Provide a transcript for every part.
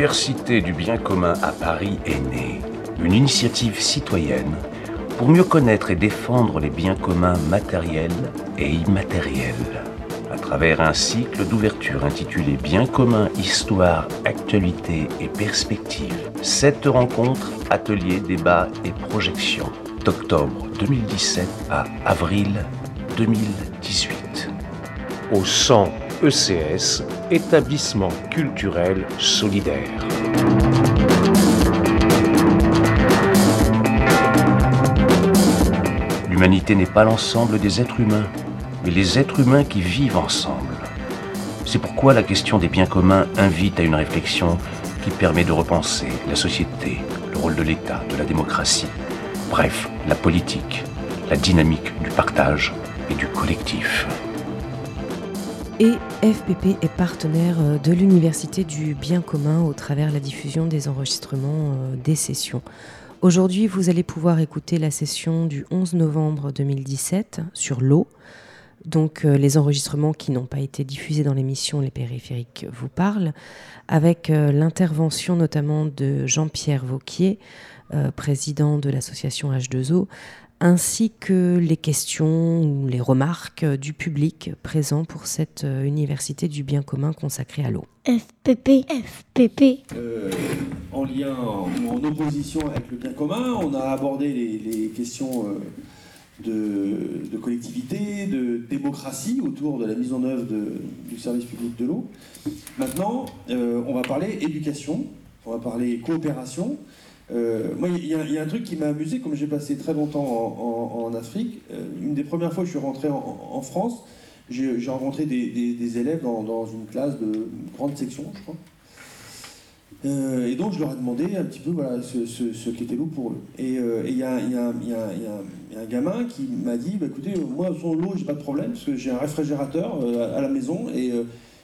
l'Université du bien commun à Paris est née, une initiative citoyenne pour mieux connaître et défendre les biens communs matériels et immatériels. À travers un cycle d'ouverture intitulé Biens communs, histoire, actualité et perspective, cette rencontre, atelier, débat et projection d'octobre 2017 à avril 2018. Au 100 ECS, établissement culturel solidaire. L'humanité n'est pas l'ensemble des êtres humains, mais les êtres humains qui vivent ensemble. C'est pourquoi la question des biens communs invite à une réflexion qui permet de repenser la société, le rôle de l'État, de la démocratie, bref, la politique, la dynamique du partage et du collectif. Et FPP est partenaire euh, de l'Université du bien commun au travers la diffusion des enregistrements euh, des sessions. Aujourd'hui, vous allez pouvoir écouter la session du 11 novembre 2017 sur l'eau. Donc euh, les enregistrements qui n'ont pas été diffusés dans l'émission Les périphériques vous parlent, avec l'intervention notamment de Jean-Pierre Vauquier, président de l'association H2O, ainsi que les questions ou les remarques du public présent pour cette euh, université du bien commun consacrée à l'eau. FPP, FPP. Euh, en lien ou en, opposition avec le bien commun, on a abordé les, questions euh, de, collectivité, de démocratie autour de la mise en œuvre du service public de l'eau. Maintenant, on va parler éducation, on va parler coopération. Euh, moi, il y, a un truc qui m'a amusé, comme j'ai passé très longtemps en, Afrique. Euh, une des premières fois que je suis rentré en, France, j'ai rencontré des, élèves dans, une classe de grande section, je crois. Euh, et donc, je leur ai demandé un petit peu voilà, ce, qu'était l'eau pour eux. Et il y, a un gamin qui m'a dit bah, écoutez, moi, sans l'eau, j'ai pas de problème, parce que j'ai un réfrigérateur à la maison. et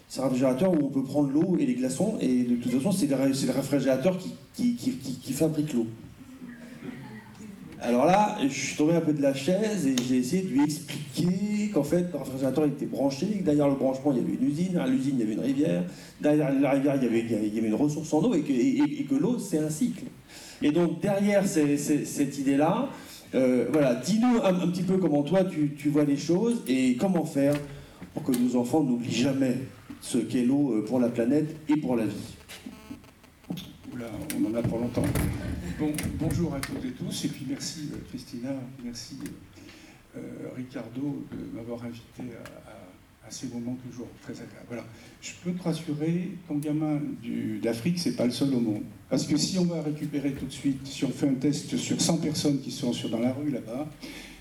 c'est un réfrigérateur où on peut prendre l'eau et les glaçons, et de toute façon, c'est le, réfrigérateur qui, qui, fabrique l'eau. Alors là, je suis tombé un peu de la chaise et j'ai essayé de lui expliquer qu'en fait, le réfrigérateur était branché, que derrière le branchement, il y avait une usine, derrière l'usine, il y avait une rivière, derrière la rivière, il y avait, une ressource en eau, et que, l'eau, c'est un cycle. Et donc, derrière cette idée-là, euh, voilà, dis-nous un, petit peu comment toi, tu, tu vois les choses et comment faire pour que nos enfants n'oublient jamais ce qu'est l'eau euh, pour la planète et pour la vie. Oula, on en a pour longtemps. Bon, bonjour à toutes et tous, et puis merci euh, Christina, merci euh, Ricardo de m'avoir invité à, ces moments toujours très agréables. Je peux te rassurer, ton gamin d'Afrique, c'est pas le seul au monde. Parce que si on va récupérer tout de suite, si on fait un test sur 100 personnes qui sont dans la rue là-bas,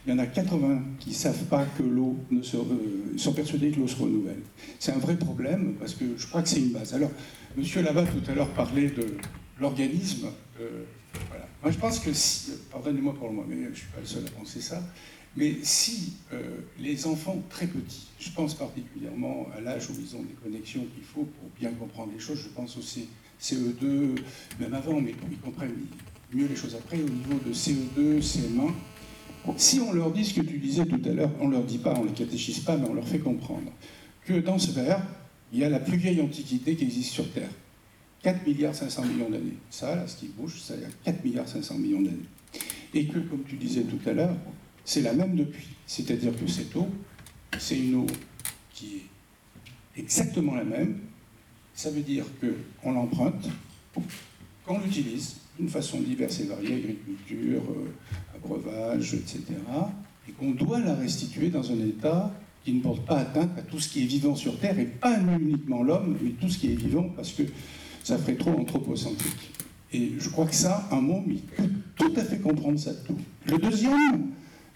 il y en a 80 qui ne savent pas que l'eau ne se, euh, sont persuadés que l'eau se renouvelle. C'est un vrai problème parce que je crois que c'est une base. Alors, Monsieur Labat tout à l'heure parlait de l'organisme. Euh, voilà. Moi, je pense que si, pardonnez-moi pour le moment, mais je ne suis pas le seul à penser ça, mais si euh, les enfants très petits, je pense particulièrement à l'âge où ils ont des connexions qu'il faut pour bien comprendre les choses, je pense au CE2, même avant, mais ils comprennent mieux les choses après, au niveau de CE2, CM1, si on leur dit ce que tu disais tout à l'heure, on ne leur dit pas, on ne les catéchise pas, mais on leur fait comprendre que dans ce verre, il y a la plus vieille antiquité qui existe sur Terre. 4 milliards 500 millions d'années. Ça, là, ce qui bouge, ça, a 4 milliards 500 millions d'années. Et que, comme tu disais tout à l'heure, c'est la même depuis. C'est-à-dire que cette eau, c'est une eau qui est exactement la même. Ça veut dire qu'on l'emprunte, qu'on l'utilise d'une façon diverse et variée, agriculture, euh, breuvage, etc., et qu'on doit la restituer dans un état qui ne porte pas atteinte à tout ce qui est vivant sur Terre, et pas uniquement l'homme, mais tout ce qui est vivant, parce que ça ferait trop anthropocentrique. Et je crois que ça, un mot, mais tout à fait comprendre ça tout. Le deuxième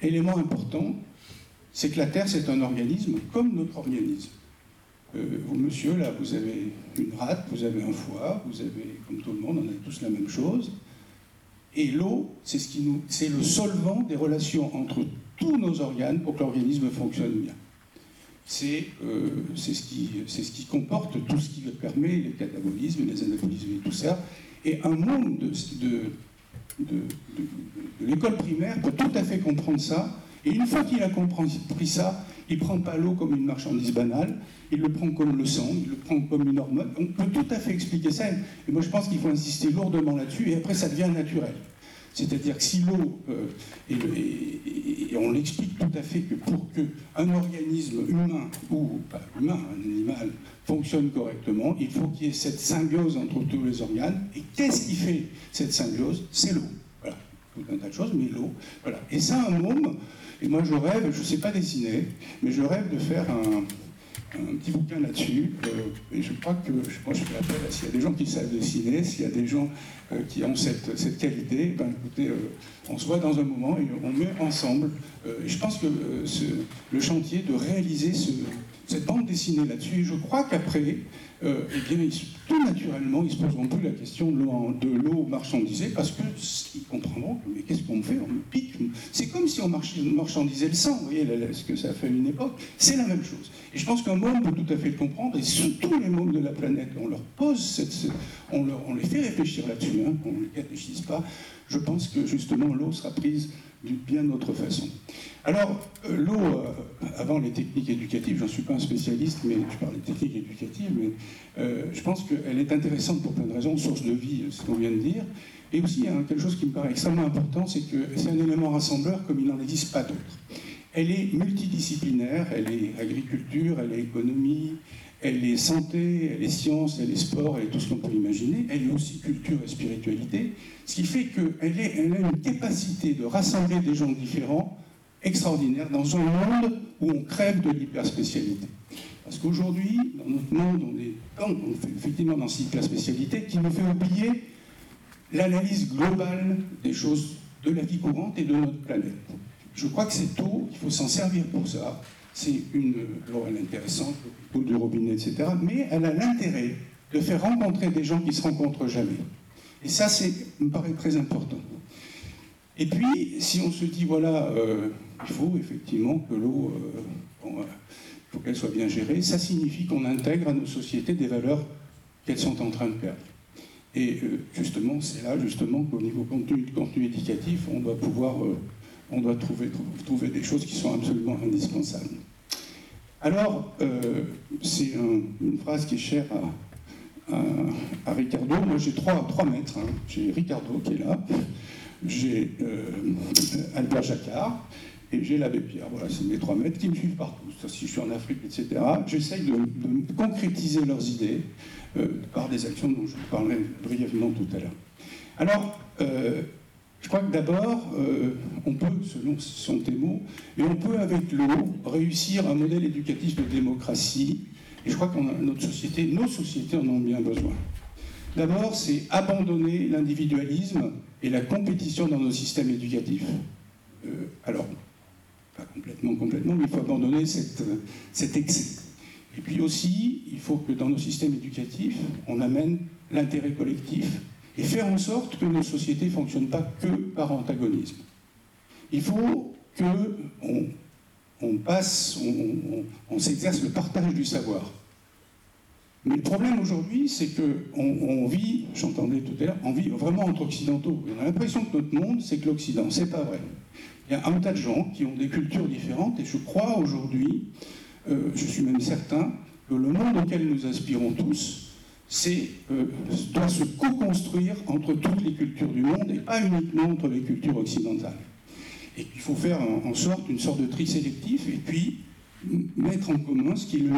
élément important, c'est que la Terre, c'est un organisme comme notre organisme. Euh, vous, monsieur, là, vous avez une rate, vous avez un foie, vous avez, comme tout le monde, on a tous la même chose. Et l'eau, c'est ce c'est le solvant des relations entre tous nos organes pour que l'organisme fonctionne bien. C'est, euh, c'est, ce qui, comporte tout ce qui permet les catabolismes, les anabolismes et tout ça. Et un monde de, de, de, de l'école primaire peut tout à fait comprendre ça Et une fois qu'il a compris ça, il ne prend pas l'eau comme une marchandise banale, il le prend comme le sang, il le prend comme une hormone. On peut tout à fait expliquer ça, et moi je pense qu'il faut insister lourdement là-dessus, et après ça devient naturel. C'est-à-dire que si l'eau, euh, et, on l'explique tout à fait que pour qu'un organisme humain, ou pas humain, un animal, fonctionne correctement, il faut qu'il y ait cette symbiose entre tous les organes. Et qu'est-ce qui fait cette symbiose? C'est l'eau. Voilà, tout un tas de choses, mais l'eau. Voilà. Et ça, un môme, et moi je rêve, je ne sais pas dessiner, mais je rêve de faire un, petit bouquin là-dessus. Euh, et je crois que, moi je fais appel s'il y a des gens qui savent dessiner, s'il y a des gens euh, qui ont cette, cette qualité, ben écoutez, euh, on se voit dans un moment et on met ensemble. et je pense que le chantier de réaliser ce, cette bande dessinée là-dessus, je crois qu'après, euh, eh bien, tout naturellement, ils ne se poseront plus la question de l'eau marchandisée parce qu'ils comprendront que, mais qu'est-ce qu'on fait On me pique. C'est comme si on marchandisait le sang, vous voyez ce que ça fait à une époque. C'est la même chose. Et je pense qu'un monde peut tout à fait le comprendre, et tous les mondes de la planète, on leur pose, cette, on, leur, on, les fait réfléchir là-dessus, qu'on ne réfléchisse pas. Je pense que justement l'eau sera prise d'une bien autre façon. Alors, euh, l'eau, euh, avant les techniques éducatives, j'en suis pas un spécialiste, mais je parle des techniques éducatives, mais euh, je pense qu'elle est intéressante pour plein de raisons, source de vie, ce qu'on vient de dire. Et aussi, hein, quelque chose qui me paraît extrêmement important, c'est que c'est un élément rassembleur comme il n'en existe pas d'autres. Elle est multidisciplinaire, elle est agriculture, elle est économie, elle est santé, elle est science, elle est sport, elle est tout ce qu'on peut imaginer. Elle est aussi culture et spiritualité. Ce qui fait qu'elle elle a une capacité de rassembler des gens différents extraordinaire dans un monde où on crève de l'hyperspécialité. Parce qu'aujourd'hui, dans notre monde, on est, effectivement dans cette hyperspécialité qui nous fait oublier l'analyse globale des choses de la vie courante et de notre planète. Je crois que c'est tôt, il faut s'en servir pour ça c'est une loi intéressante, le du robinet, etc. Mais elle a l'intérêt de faire rencontrer des gens qui se rencontrent jamais. Et ça, c'est, me paraît très important. Et puis, si on se dit, voilà, euh, il faut effectivement que l'eau, euh, euh, qu'elle soit bien gérée, ça signifie qu'on intègre à nos sociétés des valeurs qu'elles sont en train de perdre. Et justement, c'est là justement qu'au niveau contenu, contenu éducatif, on doit pouvoir on doit trouver des choses qui sont absolument indispensables. Alors, euh, c'est une phrase qui est chère à, Ricardo. Moi, j'ai trois, trois maîtres. Hein. J'ai Ricardo qui est là, j'ai euh, Albert Jacquard et j'ai l'abbé Pierre. Voilà, c'est mes trois maîtres qui me suivent partout. Si je suis en Afrique, etc., j'essaye de, concrétiser leurs idées euh, par des actions dont je vous parlerai brièvement tout à l'heure. Alors, je crois que d'abord, euh, on peut, selon son mots, et on peut avec l'eau réussir un modèle éducatif de démocratie. Et je crois que notre société, nos sociétés en ont bien besoin. D'abord, c'est abandonner l'individualisme et la compétition dans nos systèmes éducatifs. Euh, alors, pas complètement, complètement, mais il faut abandonner cet excès. Et puis aussi, il faut que dans nos systèmes éducatifs, on amène l'intérêt collectif et faire en sorte que nos sociétés ne fonctionnent pas que par antagonisme. Il faut qu'on on passe, on, s'exerce le partage du savoir. Mais le problème aujourd'hui, c'est qu'on on vit, j'entendais tout à l'heure, on vit vraiment entre occidentaux. On a l'impression que notre monde, c'est que l'Occident. C'est pas vrai. Il y a un tas de gens qui ont des cultures différentes, et je crois aujourd'hui, euh, je suis même certain, que le monde auquel nous aspirons tous, euh, doit se co-construire entre toutes les cultures du monde et pas uniquement entre les cultures occidentales. Et il faut faire en, sorte une sorte de tri sélectif et puis mettre en commun ce qui est le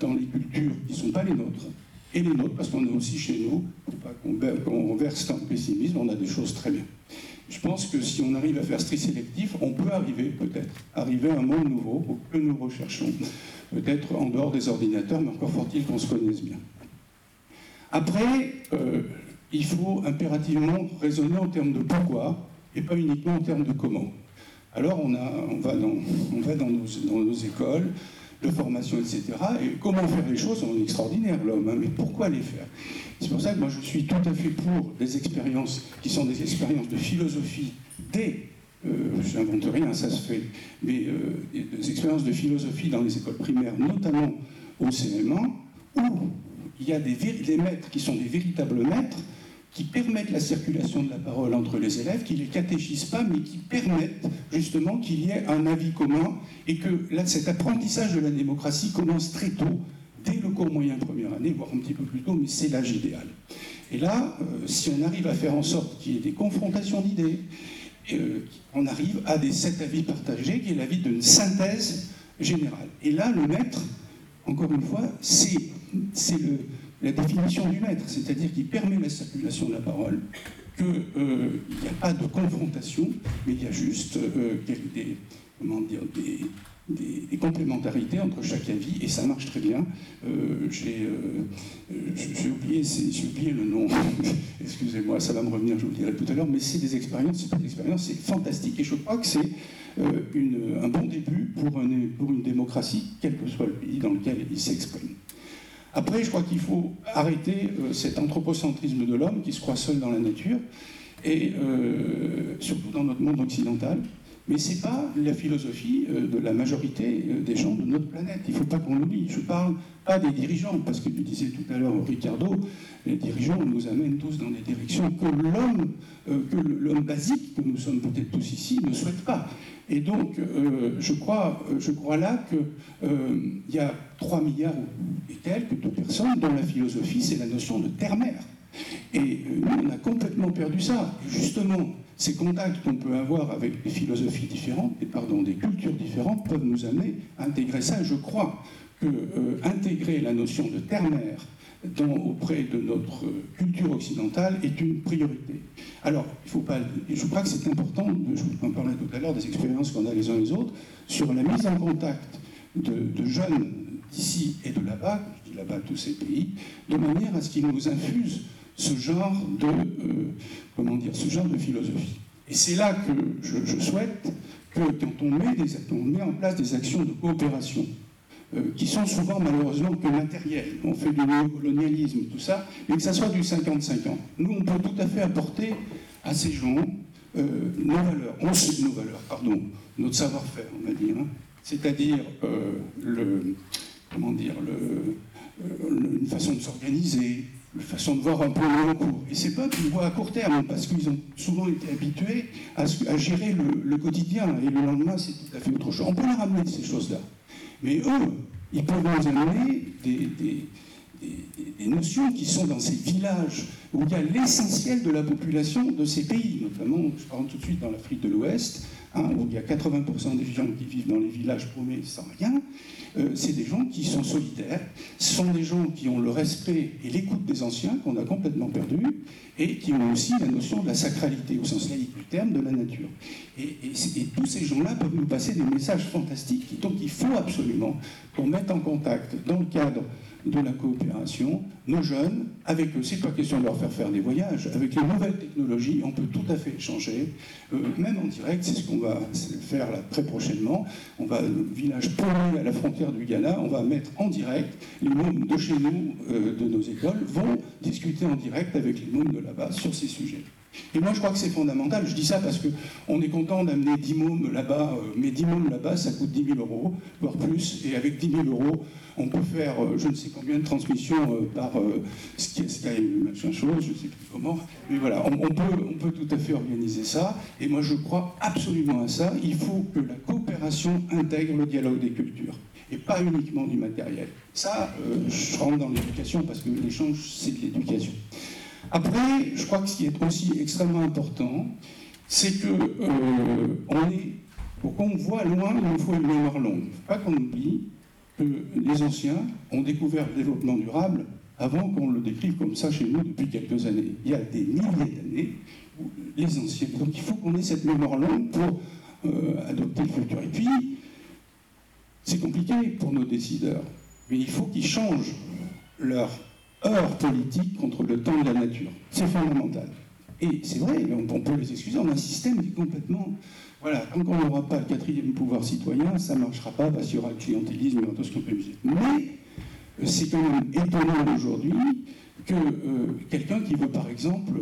dans les cultures qui ne sont pas les nôtres et les nôtres, parce qu'on est aussi chez nous, faut pas qu'on verse dans le pessimisme, on a des choses très bien. Je pense que si on arrive à faire ce tri sélectif, on peut arriver peut-être, arriver à un monde nouveau que nous recherchons, peut-être en dehors des ordinateurs, mais encore faut-il qu'on se connaisse bien. Après, euh, il faut impérativement raisonner en termes de pourquoi et pas uniquement en termes de comment. Alors on, va, dans, nos, écoles de formation, etc. Et comment faire les choses, on est extraordinaire l'homme, hein, mais pourquoi les faire? C'est pour ça que moi je suis tout à fait pour des expériences qui sont des expériences de philosophie dès euh, je n'invente rien, ça se fait, mais euh, des expériences de philosophie dans les écoles primaires, notamment au CM1, où il y a des, maîtres qui sont des véritables maîtres qui permettent la circulation de la parole entre les élèves, qui ne les catéchisent pas, mais qui permettent justement qu'il y ait un avis commun et que là, cet apprentissage de la démocratie commence très tôt, dès le cours moyen première année, voire un petit peu plus tôt, mais c'est l'âge idéal. Et là, euh, si on arrive à faire en sorte qu'il y ait des confrontations d'idées, euh, on arrive à des sept avis partagés, qui est l'avis d'une synthèse générale. Et là, le maître, encore une fois, c'est la définition du maître, c'est-à-dire qu'il permet la circulation de la parole, qu'il euh, n'y a pas de confrontation, mais il y a juste des, dire, des, des, complémentarités entre chaque avis et ça marche très bien. Euh, euh, j'ai oublié, le nom, excusez-moi, ça va me revenir, je vous le dirai tout à l'heure, mais c'est des expériences, c'est des expériences, c'est fantastique et je crois que c'est euh, un bon début pour, pour une démocratie, quel que soit le pays dans lequel il s'exprime. Après, je crois qu'il faut arrêter cet anthropocentrisme de l'homme qui se croit seul dans la nature, et surtout dans notre monde occidental, mais ce n'est pas la philosophie euh, de la majorité euh, des gens de notre planète. Il ne faut pas qu'on l'oublie. Je ne parle pas des dirigeants, parce que tu disais tout à l'heure, Ricardo, les dirigeants nous amènent tous dans des directions que l'homme, euh, que l'homme basique, que nous sommes peut-être tous ici, ne souhaite pas. Et donc, je, crois, je crois là qu'il y a 3 milliards et quelques de personnes dont la philosophie, c'est la notion de terre-mère. Et nous, on a complètement perdu ça. justement, ces contacts qu'on peut avoir avec des philosophies différentes, et pardon, des cultures différentes, peuvent nous amener à intégrer ça. Je crois que euh, intégrer la notion de terre-mère auprès de notre culture occidentale est une priorité. Alors, il faut pas, je crois que c'est important, je vous en parlais tout à l'heure des expériences qu'on a les uns les autres, sur la mise en contact de, jeunes d'ici et de là-bas, je dis là-bas tous ces pays, de manière à ce qu'ils nous infusent ce genre de, euh, comment dire, ce genre de philosophie. Et c'est là que je, souhaite que quand on on met en place des actions de coopération, qui sont souvent malheureusement que matérielles, on fait du néocolonialisme, tout ça, mais que ça soit du 50-50. Nous, on peut tout à fait apporter à ces gens euh, nos valeurs, on sait nos valeurs, pardon, notre savoir-faire, on va dire, hein. c'est-à-dire le, comment dire, une façon de s'organiser, une façon de voir un peu le long cours. Et c'est pas une voie à court terme, parce qu'ils ont souvent été habitués à, gérer le, quotidien, et le lendemain, c'est tout à fait autre chose. On peut leur amener ces choses-là. Mais eux, ils peuvent nous amener des, des, des, notions qui sont dans ces villages où il y a l'essentiel de la population de ces pays, notamment, je parle tout de suite dans l'Afrique de l'Ouest, hein, où il y a 80% des gens qui vivent dans les villages paumés sans rien, euh, c'est des gens qui sont solidaires, ce sont des gens qui ont le respect et l'écoute des anciens qu'on a complètement perdu, et qui ont aussi la notion de la sacralité, au sens laïque du terme, de la nature. Et, tous ces gens-là peuvent nous passer des messages fantastiques, donc il faut absolument qu'on mette en contact, dans le cadre de la coopération, nos jeunes, avec eux, c'est pas question de leur faire faire des voyages, avec les nouvelles technologies, on peut tout à fait échanger, euh, même en direct, c'est ce qu'on va faire très prochainement. On va, au village paumé à la frontière du Ghana, on va mettre en direct les mômes de chez nous, euh, de nos écoles, vont discuter en direct avec les mômes de là-bas sur ces sujets. Et moi, je crois que c'est fondamental. Je dis ça parce qu'on est content d'amener 10 mômes là-bas, euh, mais 10 mômes là-bas, ça coûte 10 000 euros, voire plus. Et avec 10 000 euros, on peut faire euh, je ne sais combien de transmissions euh, par Skype, machin chose, je ne sais plus comment. Mais voilà, on, peut, on peut tout à fait organiser ça. Et moi, je crois absolument à ça. Il faut que la coopération intègre le dialogue des cultures et pas uniquement du matériel. Ça, je rentre dans l'éducation parce que l'échange, c'est de l'éducation. Après, je crois que ce qui est aussi extrêmement important, c'est que euh, on pour qu'on voit loin, il nous faut une mémoire longue. Pas qu'on oublie que les anciens ont découvert le développement durable avant qu'on le décrive comme ça chez nous depuis quelques années. Il y a des milliers d'années les anciens. Donc il faut qu'on ait cette mémoire longue pour euh, adopter le futur. Et puis, c'est compliqué pour nos décideurs, mais il faut qu'ils changent leur heure politique contre le temps de la nature. C'est fondamental. Et c'est vrai, on, peut les excuser, on a un système qui est complètement... Voilà, tant qu'on n'aura pas le quatrième pouvoir citoyen, ça ne marchera pas parce qu'il y aura le clientélisme et tout ce qu'on peut user. Mais euh, c'est quand même étonnant aujourd'hui que euh, quelqu'un qui veut par exemple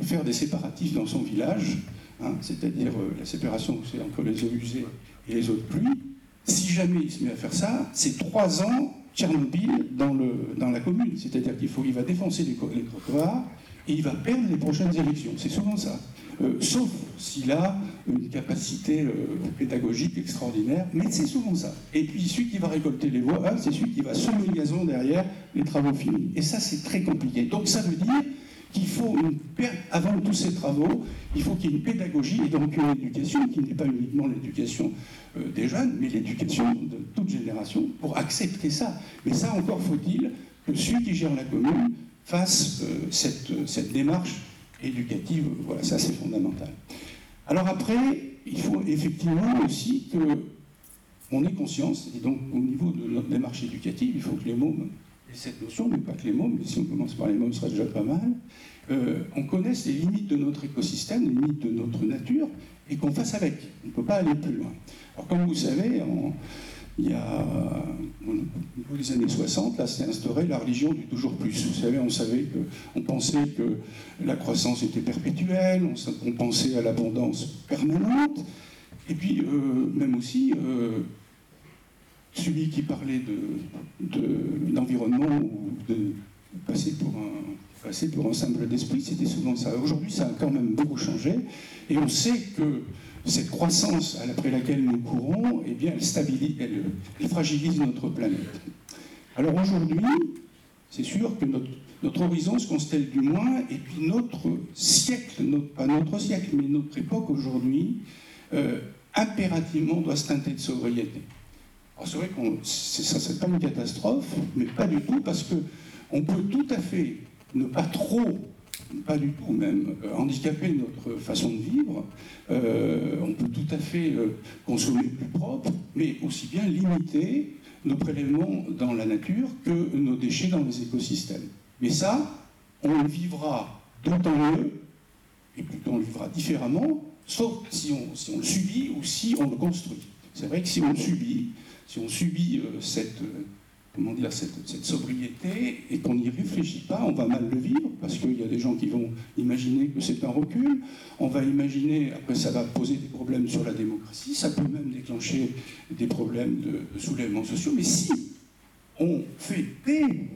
faire des séparatifs dans son village, hein, c'est-à-dire euh, la séparation entre les eaux usées et les eaux de pluie, si jamais il se met à faire ça, c'est trois ans Tchernobyl dans, la commune. C'est-à-dire qu'il il va défoncer les, trottoirs, et il va perdre les prochaines élections. C'est souvent ça. Euh, sauf s'il a une capacité euh, pédagogique extraordinaire, mais c'est souvent ça. Et puis celui qui va récolter les voix, c'est celui qui va semer le gazon derrière les travaux finis. Et ça, c'est très compliqué. Donc ça veut dire qu'il faut, avant tous ces travaux, il faut qu'il y ait une pédagogie et donc une éducation qui n'est pas uniquement l'éducation euh, des jeunes, mais l'éducation de toute génération pour accepter ça. Mais ça, encore faut-il que celui qui gère la commune fasse cette, cette démarche éducative, voilà, ça c'est fondamental. Alors après, il faut effectivement aussi que on ait conscience, et donc au niveau de notre démarche éducative, il faut que les mômes cette notion, mais pas que les mômes, mais si on commence par les mômes, ce serait déjà pas mal, euh, on connaisse les limites de notre écosystème, les limites de notre nature, et qu'on fasse avec. On ne peut pas aller plus loin. Alors comme vous savez, il y a, au niveau des années 60, là, s'est instauré la religion du toujours plus. Vous savez, on savait que, on pensait que la croissance était perpétuelle, on, pensait à l'abondance permanente, et puis euh, même aussi, euh, celui qui parlait d'environnement de, ou de passer pour un, passer pour un simple d'esprit, c'était souvent ça. Aujourd'hui, ça a quand même beaucoup changé, et on sait que cette croissance après laquelle nous courons, eh bien, elle, stabilise, elle, fragilise notre planète. Alors aujourd'hui, c'est sûr que notre, horizon se constelle du moins, et puis notre siècle, pas notre siècle, mais notre époque aujourd'hui, euh, impérativement doit se teinter de sobriété. Alors c'est vrai que ça, c'est pas une catastrophe, mais pas du tout, parce que on peut tout à fait ne pas trop pas du tout même, euh, handicaper notre façon de vivre. Euh, on peut tout à fait euh, consommer plus propre, mais aussi bien limiter nos prélèvements dans la nature que nos déchets dans les écosystèmes. Mais ça, on le vivra d'autant mieux, et plutôt on le vivra différemment, sauf si on, si on le subit ou si on le construit. C'est vrai que si on le subit, si on subit cette comment dire, cette, sobriété et qu'on n'y réfléchit pas, on va mal le vivre parce qu'il y a des gens qui vont imaginer que c'est un recul. On va imaginer, après ça va poser des problèmes sur la démocratie, ça peut même déclencher des problèmes de, soulèvement sociaux. Mais si on fait dès,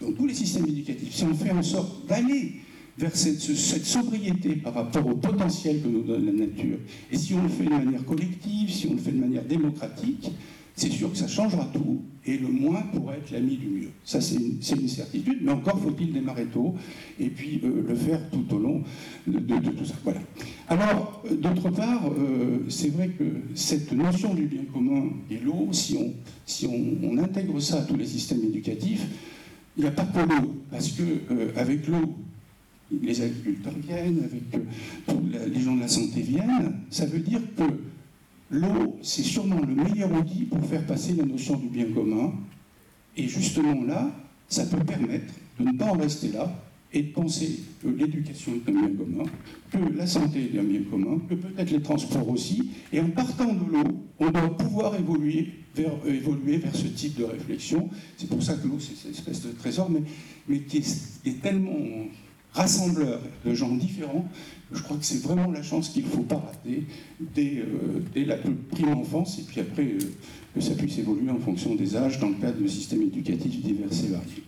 dans tous les systèmes éducatifs, si on fait en sorte d'aller vers cette, sobriété par rapport au potentiel que nous donne la nature, et si on le fait de manière collective, si on le fait de manière démocratique, c'est sûr que ça changera tout, et le moins pourrait être l'ami du mieux. Ça, c'est une, certitude, mais encore faut-il démarrer tôt, et puis euh, le faire tout au long de, tout ça. Voilà. Alors, euh, d'autre part, euh, c'est vrai que cette notion du bien commun et l'eau, si, on, si on, intègre ça à tous les systèmes éducatifs, il n'y a pas que l'eau, parce que avec l'eau, les agriculteurs viennent, avec les gens de la santé viennent, ça veut dire que L'eau, c'est sûrement le meilleur outil pour faire passer la notion du bien commun. Et justement là, ça peut permettre de ne pas en rester là et de penser que l'éducation est un bien commun, que la santé est un bien commun, que peut-être les transports aussi. Et en partant de l'eau, on doit pouvoir évoluer vers, vers ce type de réflexion. C'est pour ça que l'eau, c'est cette espèce de trésor, mais qui, est, tellement rassembleur de gens différents je crois que c'est vraiment la chance qu'il ne faut pas rater dès, euh, la plus prime enfance, et puis après euh, que ça puisse évoluer en fonction des âges dans le cadre de systèmes éducatifs divers et variés.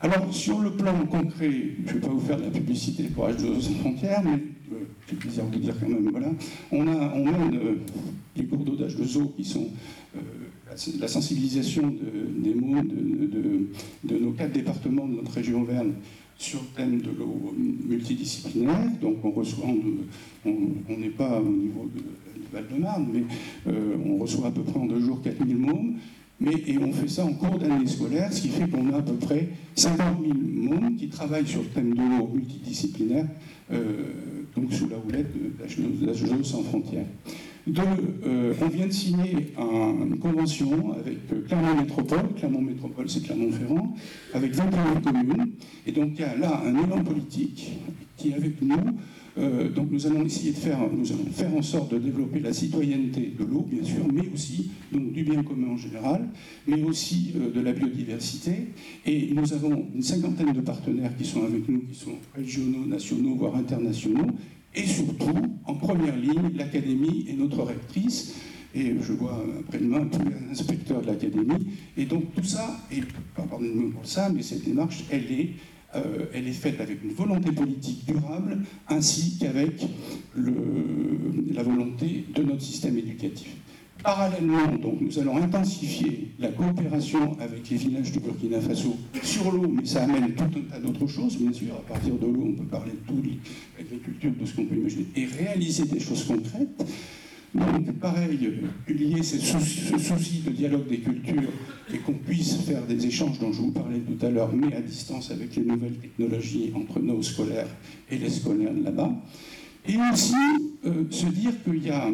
Alors, sur le plan concret, je ne vais pas vous faire de la publicité pour H2O sans frontières, mais euh, j'ai plaisir de vous dire quand même, voilà, on, a, on mène les cours d'eau d'H2O qui sont la sensibilisation des mots de, de, nos quatre départements de notre région Verne sur thème de l'eau multidisciplinaire. Donc on reçoit, on n'est pas au niveau de, Val-de-Marne, mais euh, on reçoit à peu près en deux jours 4000 mômes. Mais, et on fait ça en cours d'année scolaire, ce qui fait qu'on a à peu près 50 000 mômes qui travaillent sur le thème de l'eau multidisciplinaire, euh, donc sous la houlette de l'HGE sans frontières. Deux, euh, on vient de signer une convention avec euh, Clermont Métropole. Clermont Métropole, c'est Clermont-Ferrand, avec 21 communes. Et donc il y a là un élan politique qui est avec nous. Euh, donc nous allons essayer de faire, nous allons faire en sorte de développer la citoyenneté de l'eau, bien sûr, mais aussi du bien commun en général, mais aussi de la biodiversité. Et nous avons une cinquantaine de partenaires qui sont avec nous, qui sont régionaux, nationaux, voire internationaux, et surtout, en première ligne, l'Académie est notre rectrice. Et je vois après-demain tous les inspecteurs de l'Académie. Et donc tout ça, et pardonnez-moi pour ça, mais cette démarche, euh, elle est faite avec une volonté politique durable ainsi qu'avec la volonté de notre système éducatif. Parallèlement, donc, nous allons intensifier la coopération avec les villages du Burkina Faso sur l'eau, mais ça amène tout un tas d'autres choses, bien sûr. À partir de l'eau, on peut parler de tout, l'agriculture, de ce qu'on peut imaginer, et réaliser des choses concrètes. Donc, pareil, lier ce souci de dialogue des cultures et qu'on puisse faire des échanges dont je vous parlais tout à l'heure, mais à distance avec les nouvelles technologies entre nos scolaires et les scolaires là-bas. Et aussi euh, se dire qu'il y a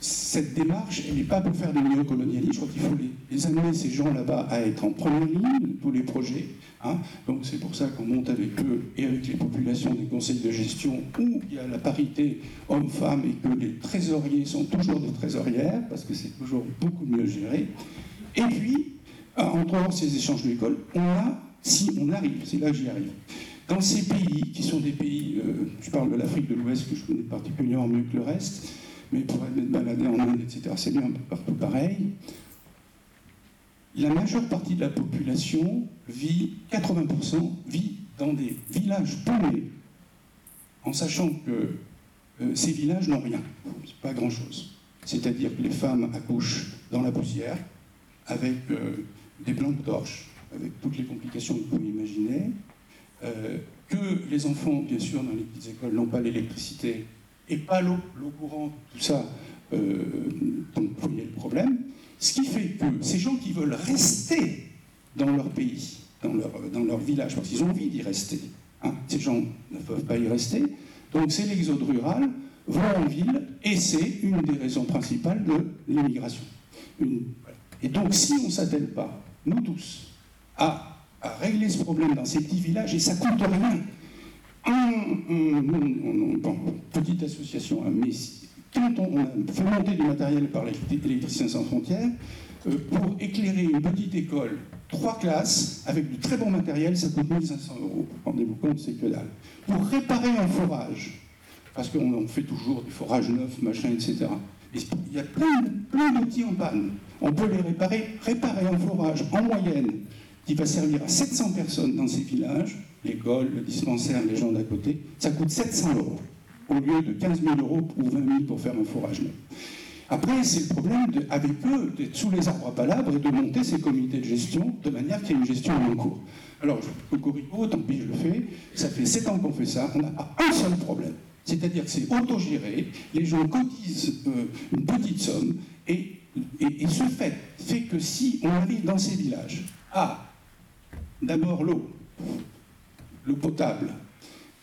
cette démarche, n'est pas pour faire du néocolonialisme. Je crois qu'il faut les, amener, ces gens là-bas, à être en première ligne de tous les projets. Hein. Donc c'est pour ça qu'on monte avec eux et avec les populations des conseils de gestion où il y a la parité homme-femme et que les trésoriers sont toujours des trésorières, parce que c'est toujours beaucoup mieux géré. Et puis, euh, entre ces échanges de l'école, on a, si on arrive, c'est là que j'y arrive, dans ces pays qui sont des pays, euh, je parle de l'Afrique de l'Ouest que je connais particulièrement mieux que le reste, mais pour être baladé en Inde, etc., c'est bien un peu partout pareil. La majeure partie de la population vit, 80%, vit dans des villages paumés, en sachant que euh, ces villages n'ont rien, pas grand-chose. C'est-à-dire que les femmes accouchent dans la poussière, avec euh, des de torches, avec toutes les complications que vous pouvez imaginer, euh, que les enfants, bien sûr, dans les petites écoles, n'ont pas l'électricité et pas l'eau, l'eau courante, tout ça. Euh, donc, vous voyez le problème. Ce qui fait que ces gens qui veulent rester dans leur pays, dans leur, dans leur village, parce qu'ils ont envie d'y rester, hein, ces gens ne peuvent pas y rester, donc c'est l'exode rural, vont en ville, et c'est une des raisons principales de l'immigration. Et donc, si on ne s'attelle pas, nous tous, à, à, régler ce problème dans ces petits villages, et ça coûte rien, petite association, hein, quand on, a fait monter du matériel par l'électricien sans frontières, euh, pour éclairer une petite école, trois classes, avec du très bon matériel, ça coûte 1500 euros. Rendez-vous compte, c'est que dalle. Pour réparer un forage, parce qu'on fait toujours des forages neufs, machin, etc. il y a plein, plein d'outils en panne. On peut les réparer. Réparer un forage en moyenne qui va servir à 700 personnes dans ces villages, l'école, le dispensaire, les gens d'à côté, ça coûte 700 euros, au lieu de 15 000 euros ou 20 000 pour faire un forage. Après, c'est le problème, avec eux, d'être sous les arbres à palabres et de monter ces comités de gestion de manière qu'il y ait une gestion en cours. Alors, cocorico, tant pis, je le fais. Ça fait 7 ans qu'on fait ça. On n'a pas un seul problème. C'est-à-dire que c'est autogéré. Les gens cotisent euh, une petite somme. Et, et, ce fait fait que si on arrive dans ces villages à d'abord l'eau, l'eau potable.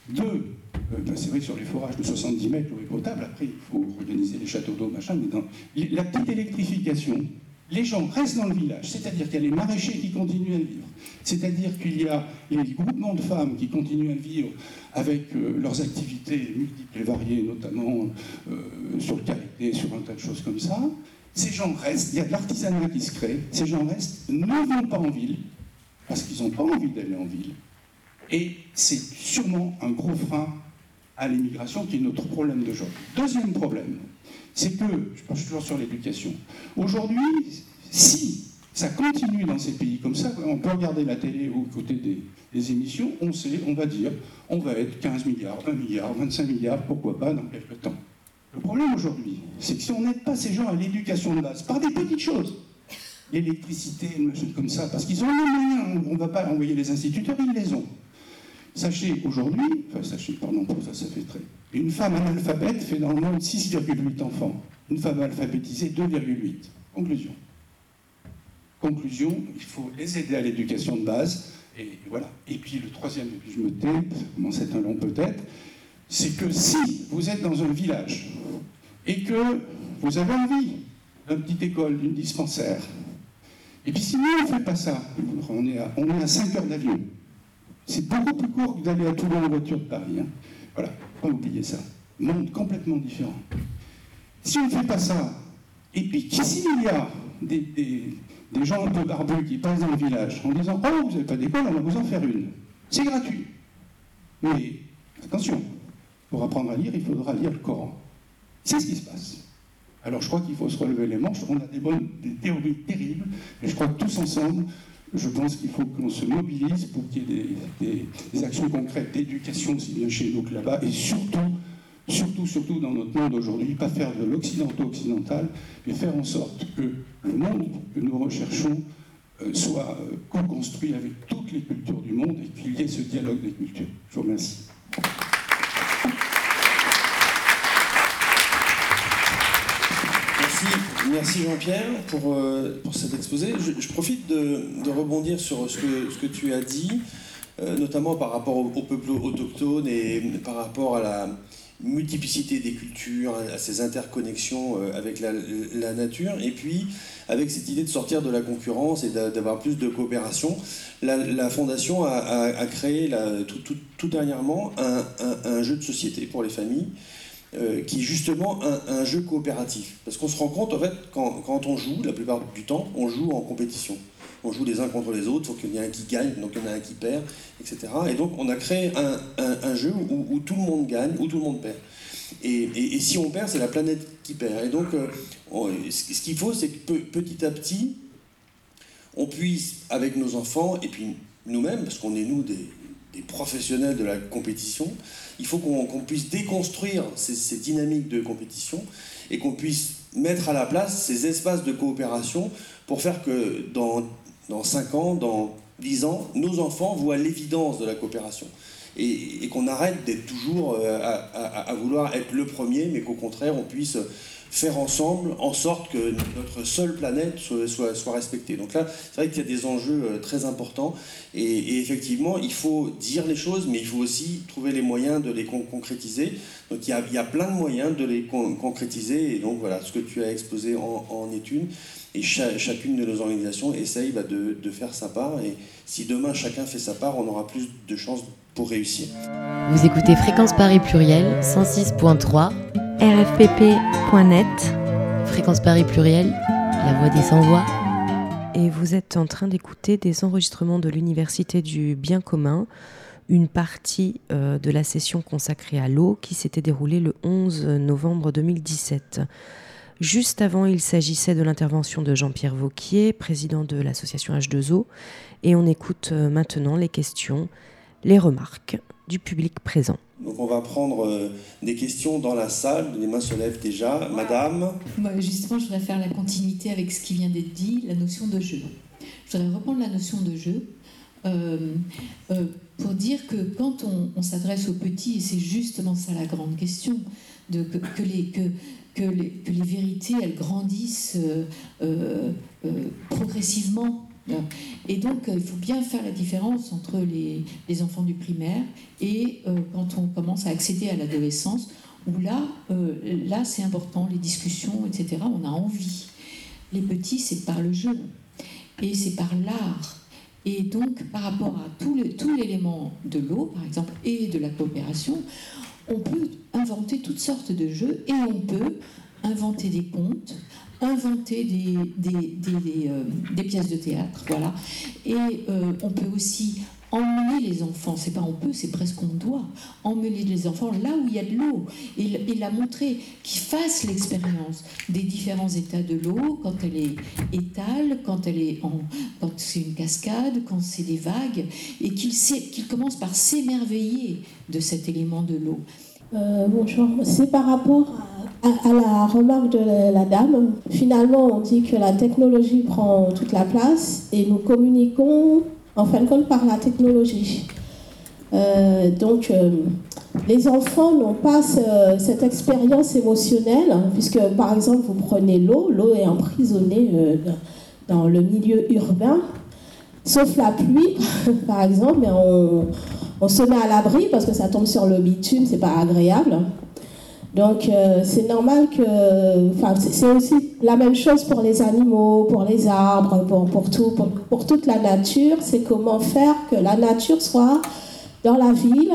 Deux, euh, ben, c'est vrai sur les forages de 70 mètres, l'eau est potable. Après, il faut organiser les châteaux d'eau, machin. Mais dans la petite électrification, les gens restent dans le village. C'est-à-dire qu'il y a les maraîchers qui continuent à vivre. C'est-à-dire qu'il y a les groupements de femmes qui continuent à vivre avec euh, leurs activités multiples et variées, notamment euh, sur le karité, sur un tas de choses comme ça. Ces gens restent, il y a de l'artisanat qui se crée, ces gens restent, ne vont pas en ville, parce qu'ils n'ont pas envie d'aller en ville. Et c'est sûrement un gros frein à l'immigration qui est notre problème d'aujourd'hui. Deuxième problème, c'est que, je pense toujours sur l'éducation, aujourd'hui, si ça continue dans ces pays comme ça, on peut regarder la télé ou écouter des, des, émissions, on sait, on va dire, on va être 15 milliards, 20 milliards, 25 milliards, pourquoi pas, dans quelques temps. Le problème aujourd'hui, c'est que si on n'aide pas ces gens à l'éducation de base, par des petites choses, l'électricité, une machine comme ça, parce qu'ils ont les moyens, on ne va pas envoyer les instituteurs, ils les ont. Sachez aujourd'hui, enfin sachez, pardon pour ça, ça fait très. Une femme analphabète fait dans le monde 6,8 enfants. Une femme alphabétisée, 2,8. Conclusion. Conclusion, il faut les aider à l'éducation de base. Et voilà. Et puis le troisième, et puis je me tais, bon, c'est un long peut-être, c'est que si vous êtes dans un village et que vous avez envie d'une petite école, d'une dispensaire, et puis si nous, on ne fait pas ça, on est à, on est à 5 heures d'avion. C'est beaucoup plus court que d'aller à Toulon en voiture de Paris. Hein. Voilà, pas oublier ça. Monde complètement différent. Si on ne fait pas ça, et puis s'il y a des, des, gens un peu barbus qui passent dans le village en disant Oh, vous n'avez pas d'école, on va vous en faire une. C'est gratuit. Mais attention, pour apprendre à lire, il faudra lire le Coran. C'est ce qui se passe. Alors je crois qu'il faut se relever les manches. On a des bonnes des théories terribles, mais je crois que tous ensemble, je pense qu'il faut qu'on se mobilise pour qu'il y ait des, actions concrètes d'éducation aussi bien chez nous que là-bas, et surtout, surtout, surtout dans notre monde aujourd'hui, pas faire de l'occidentaux-occidental, mais faire en sorte que le monde que nous recherchons euh, soit euh, co-construit avec toutes les cultures du monde et qu'il y ait ce dialogue des cultures. Je vous remercie. Merci, Jean-Pierre pour, euh, pour cet exposé. Je, profite de, rebondir sur ce que, tu as dit, euh, notamment par rapport aux au peuples autochtones et par rapport à la multiplicité des cultures, à ces interconnexions euh, avec la, nature, et puis avec cette idée de sortir de la concurrence et d'avoir plus de coopération. La, Fondation a, créé tout, dernièrement un jeu de société pour les familles euh, qui est justement un, jeu coopératif. Parce qu'on se rend compte, en fait, quand, quand, on joue, la plupart du temps, on joue en compétition. On joue les uns contre les autres, il faut qu'il y ait un qui gagne, donc il y en a un qui perd, etc. Et donc on a créé un, un, jeu où, tout le monde gagne, où tout le monde perd. Et, et, si on perd, c'est la planète qui perd. Et donc euh, ce qu'il faut, c'est que petit à petit, on puisse, avec nos enfants, et puis nous-mêmes, parce qu'on est nous des, professionnels de la compétition, il faut qu'on qu puisse déconstruire ces, dynamiques de compétition et qu'on puisse mettre à la place ces espaces de coopération pour faire que dans, dans 5 ans, dans 10 ans, nos enfants voient l'évidence de la coopération. Et, qu'on arrête d'être toujours euh, à, vouloir être le premier, mais qu'au contraire, on puisse faire ensemble en sorte que notre seule planète soit, respectée. Donc là, c'est vrai qu'il y a des enjeux euh, très importants et, effectivement, il faut dire les choses, mais il faut aussi trouver les moyens de les con concrétiser. Donc il y, a, plein de moyens de les con concrétiser et donc voilà ce que tu as exposé en, en études. Et cha chacune de nos organisations essaye bah, de, de, faire sa part. Et si demain chacun fait sa part, on aura plus de chances pour réussir. Vous écoutez Fréquence Paris Pluriel 106.3 rfpp.net. Fréquence Paris Pluriel, la voix des sans-voix. Et vous êtes en train d'écouter des enregistrements de l'Université du Bien commun, une partie euh, de la session consacrée à l'eau qui s'était déroulée le 11 novembre 2017. Juste avant, il s'agissait de l'intervention de Jean-Pierre Vauquier, président de l'association H2O, et on écoute euh, maintenant les questions, les remarques du public présent. Donc on va prendre euh, des questions dans la salle, les mains se lèvent déjà. Madame Moi, Justement, je voudrais faire la continuité avec ce qui vient d'être dit, la notion de jeu. Je voudrais reprendre la notion de jeu euh, euh, pour dire que quand on, on s'adresse aux petits, et c'est justement ça la grande question, de, que, que, les, que, que, les, que les vérités, elles grandissent euh, progressivement et donc, euh, il faut bien faire la différence entre les, enfants du primaire et euh, quand on commence à accéder à l'adolescence, où là, euh, là c'est important, les discussions, etc., on a envie. Les petits, c'est par le jeu et c'est par l'art. Et donc, par rapport à tout l'élément de l'eau, par exemple, et de la coopération, on peut inventer toutes sortes de jeux et on peut inventer des contes, inventer euh, des, pièces de théâtre, voilà. Et euh, on peut aussi emmener les enfants, c'est pas on peut, c'est presque on doit, emmener les enfants là où il y a de l'eau et, la montrer, qu'ils fassent l'expérience des différents états de l'eau, quand elle est étale, quand elle est en, quand c'est une cascade, quand c'est des vagues, et qu'ils qu commencent par s'émerveiller de cet élément de l'eau. Euh, bonjour, c'est par rapport à, la remarque de la dame. Finalement, on dit que la technologie prend toute la place et nous communiquons en fin de compte par la technologie. Euh, donc, euh, les enfants n'ont pas ce, cette expérience émotionnelle, puisque par exemple, vous prenez l'eau, l'eau est emprisonnée dans le milieu urbain, sauf la pluie, par exemple, mais on on se met à l'abri parce que ça tombe sur le bitume, c'est pas agréable. Donc euh, c'est normal que, enfin c'est aussi la même chose pour les animaux, pour les arbres, pour, tout, pour, toute la nature. C'est comment faire que la nature soit dans la ville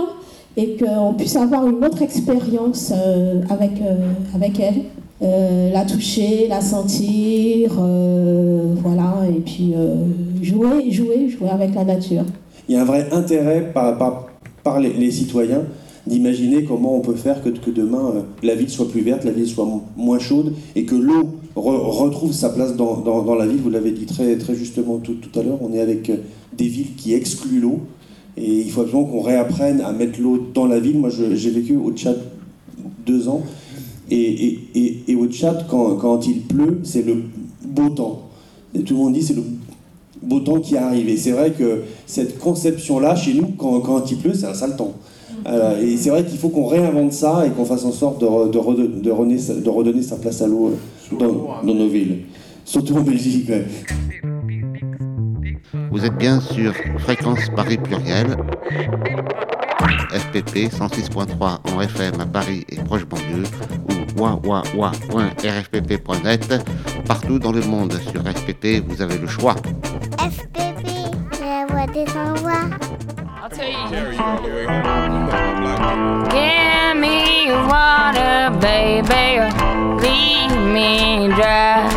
et qu'on puisse avoir une autre expérience euh, avec, euh, avec elle. La toucher, la sentir, voilà, et puis jouer, jouer, jouer avec la nature il y a un vrai intérêt par, les, citoyens d'imaginer comment on peut faire que, demain euh, la ville soit plus verte, la ville soit moins chaude et que l'eau retrouve sa place dans, la ville. Vous l'avez dit très, justement tout, à l'heure. On est avec des villes qui excluent l'eau. Et il faut absolument qu'on réapprenne à mettre l'eau dans la ville. Moi, j'ai vécu au Tchad deux ans. Et, au Tchad, quand, il pleut, c'est le beau temps. Tout le monde dit c'est le beau temps qui arrive. Et c'est vrai que cette conception-là, chez nous, quand, quand il pleut, c'est un sale temps. Euh, et c'est vrai qu'il faut qu'on réinvente ça et qu'on fasse en sorte de, de, redonner, de, redonner, sa place à l'eau dans, dans, nos villes. Surtout en Belgique. Vous êtes bien sur Fréquence Paris Pluriel, FPP 106.3 en FM à Paris et proche banlieue, ou www.rfpp.net. Partout dans le monde sur FPP, vous avez le choix. FPP, la voix des envois. I'll tell you. Give me water, baby. Leave me dry.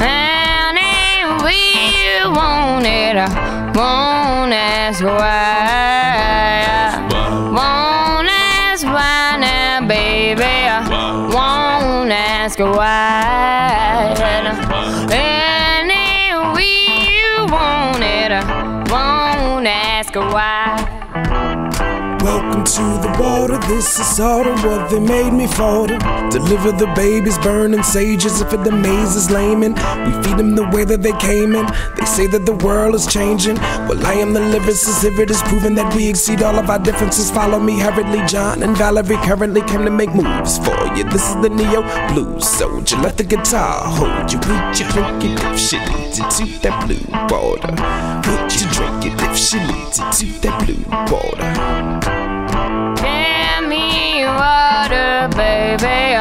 And if we want it, I won't ask why. Won't ask why now, baby. I won't ask why. Squad to the border, this is sort of what they made me for to deliver the babies, burning sages if it amazes laymen. We feed them the way that they came in. They say that the world is changing. Well, I am the lyricist, if it is proven that we exceed all of our differences. Follow me hurriedly, John and Valerie currently came to make moves for you. This is the Neo Blues Soldier. Let the guitar hold you. Would you drink it if she leads it to that blue border? Would you drink it if she leads it to that blue border? Water, baby,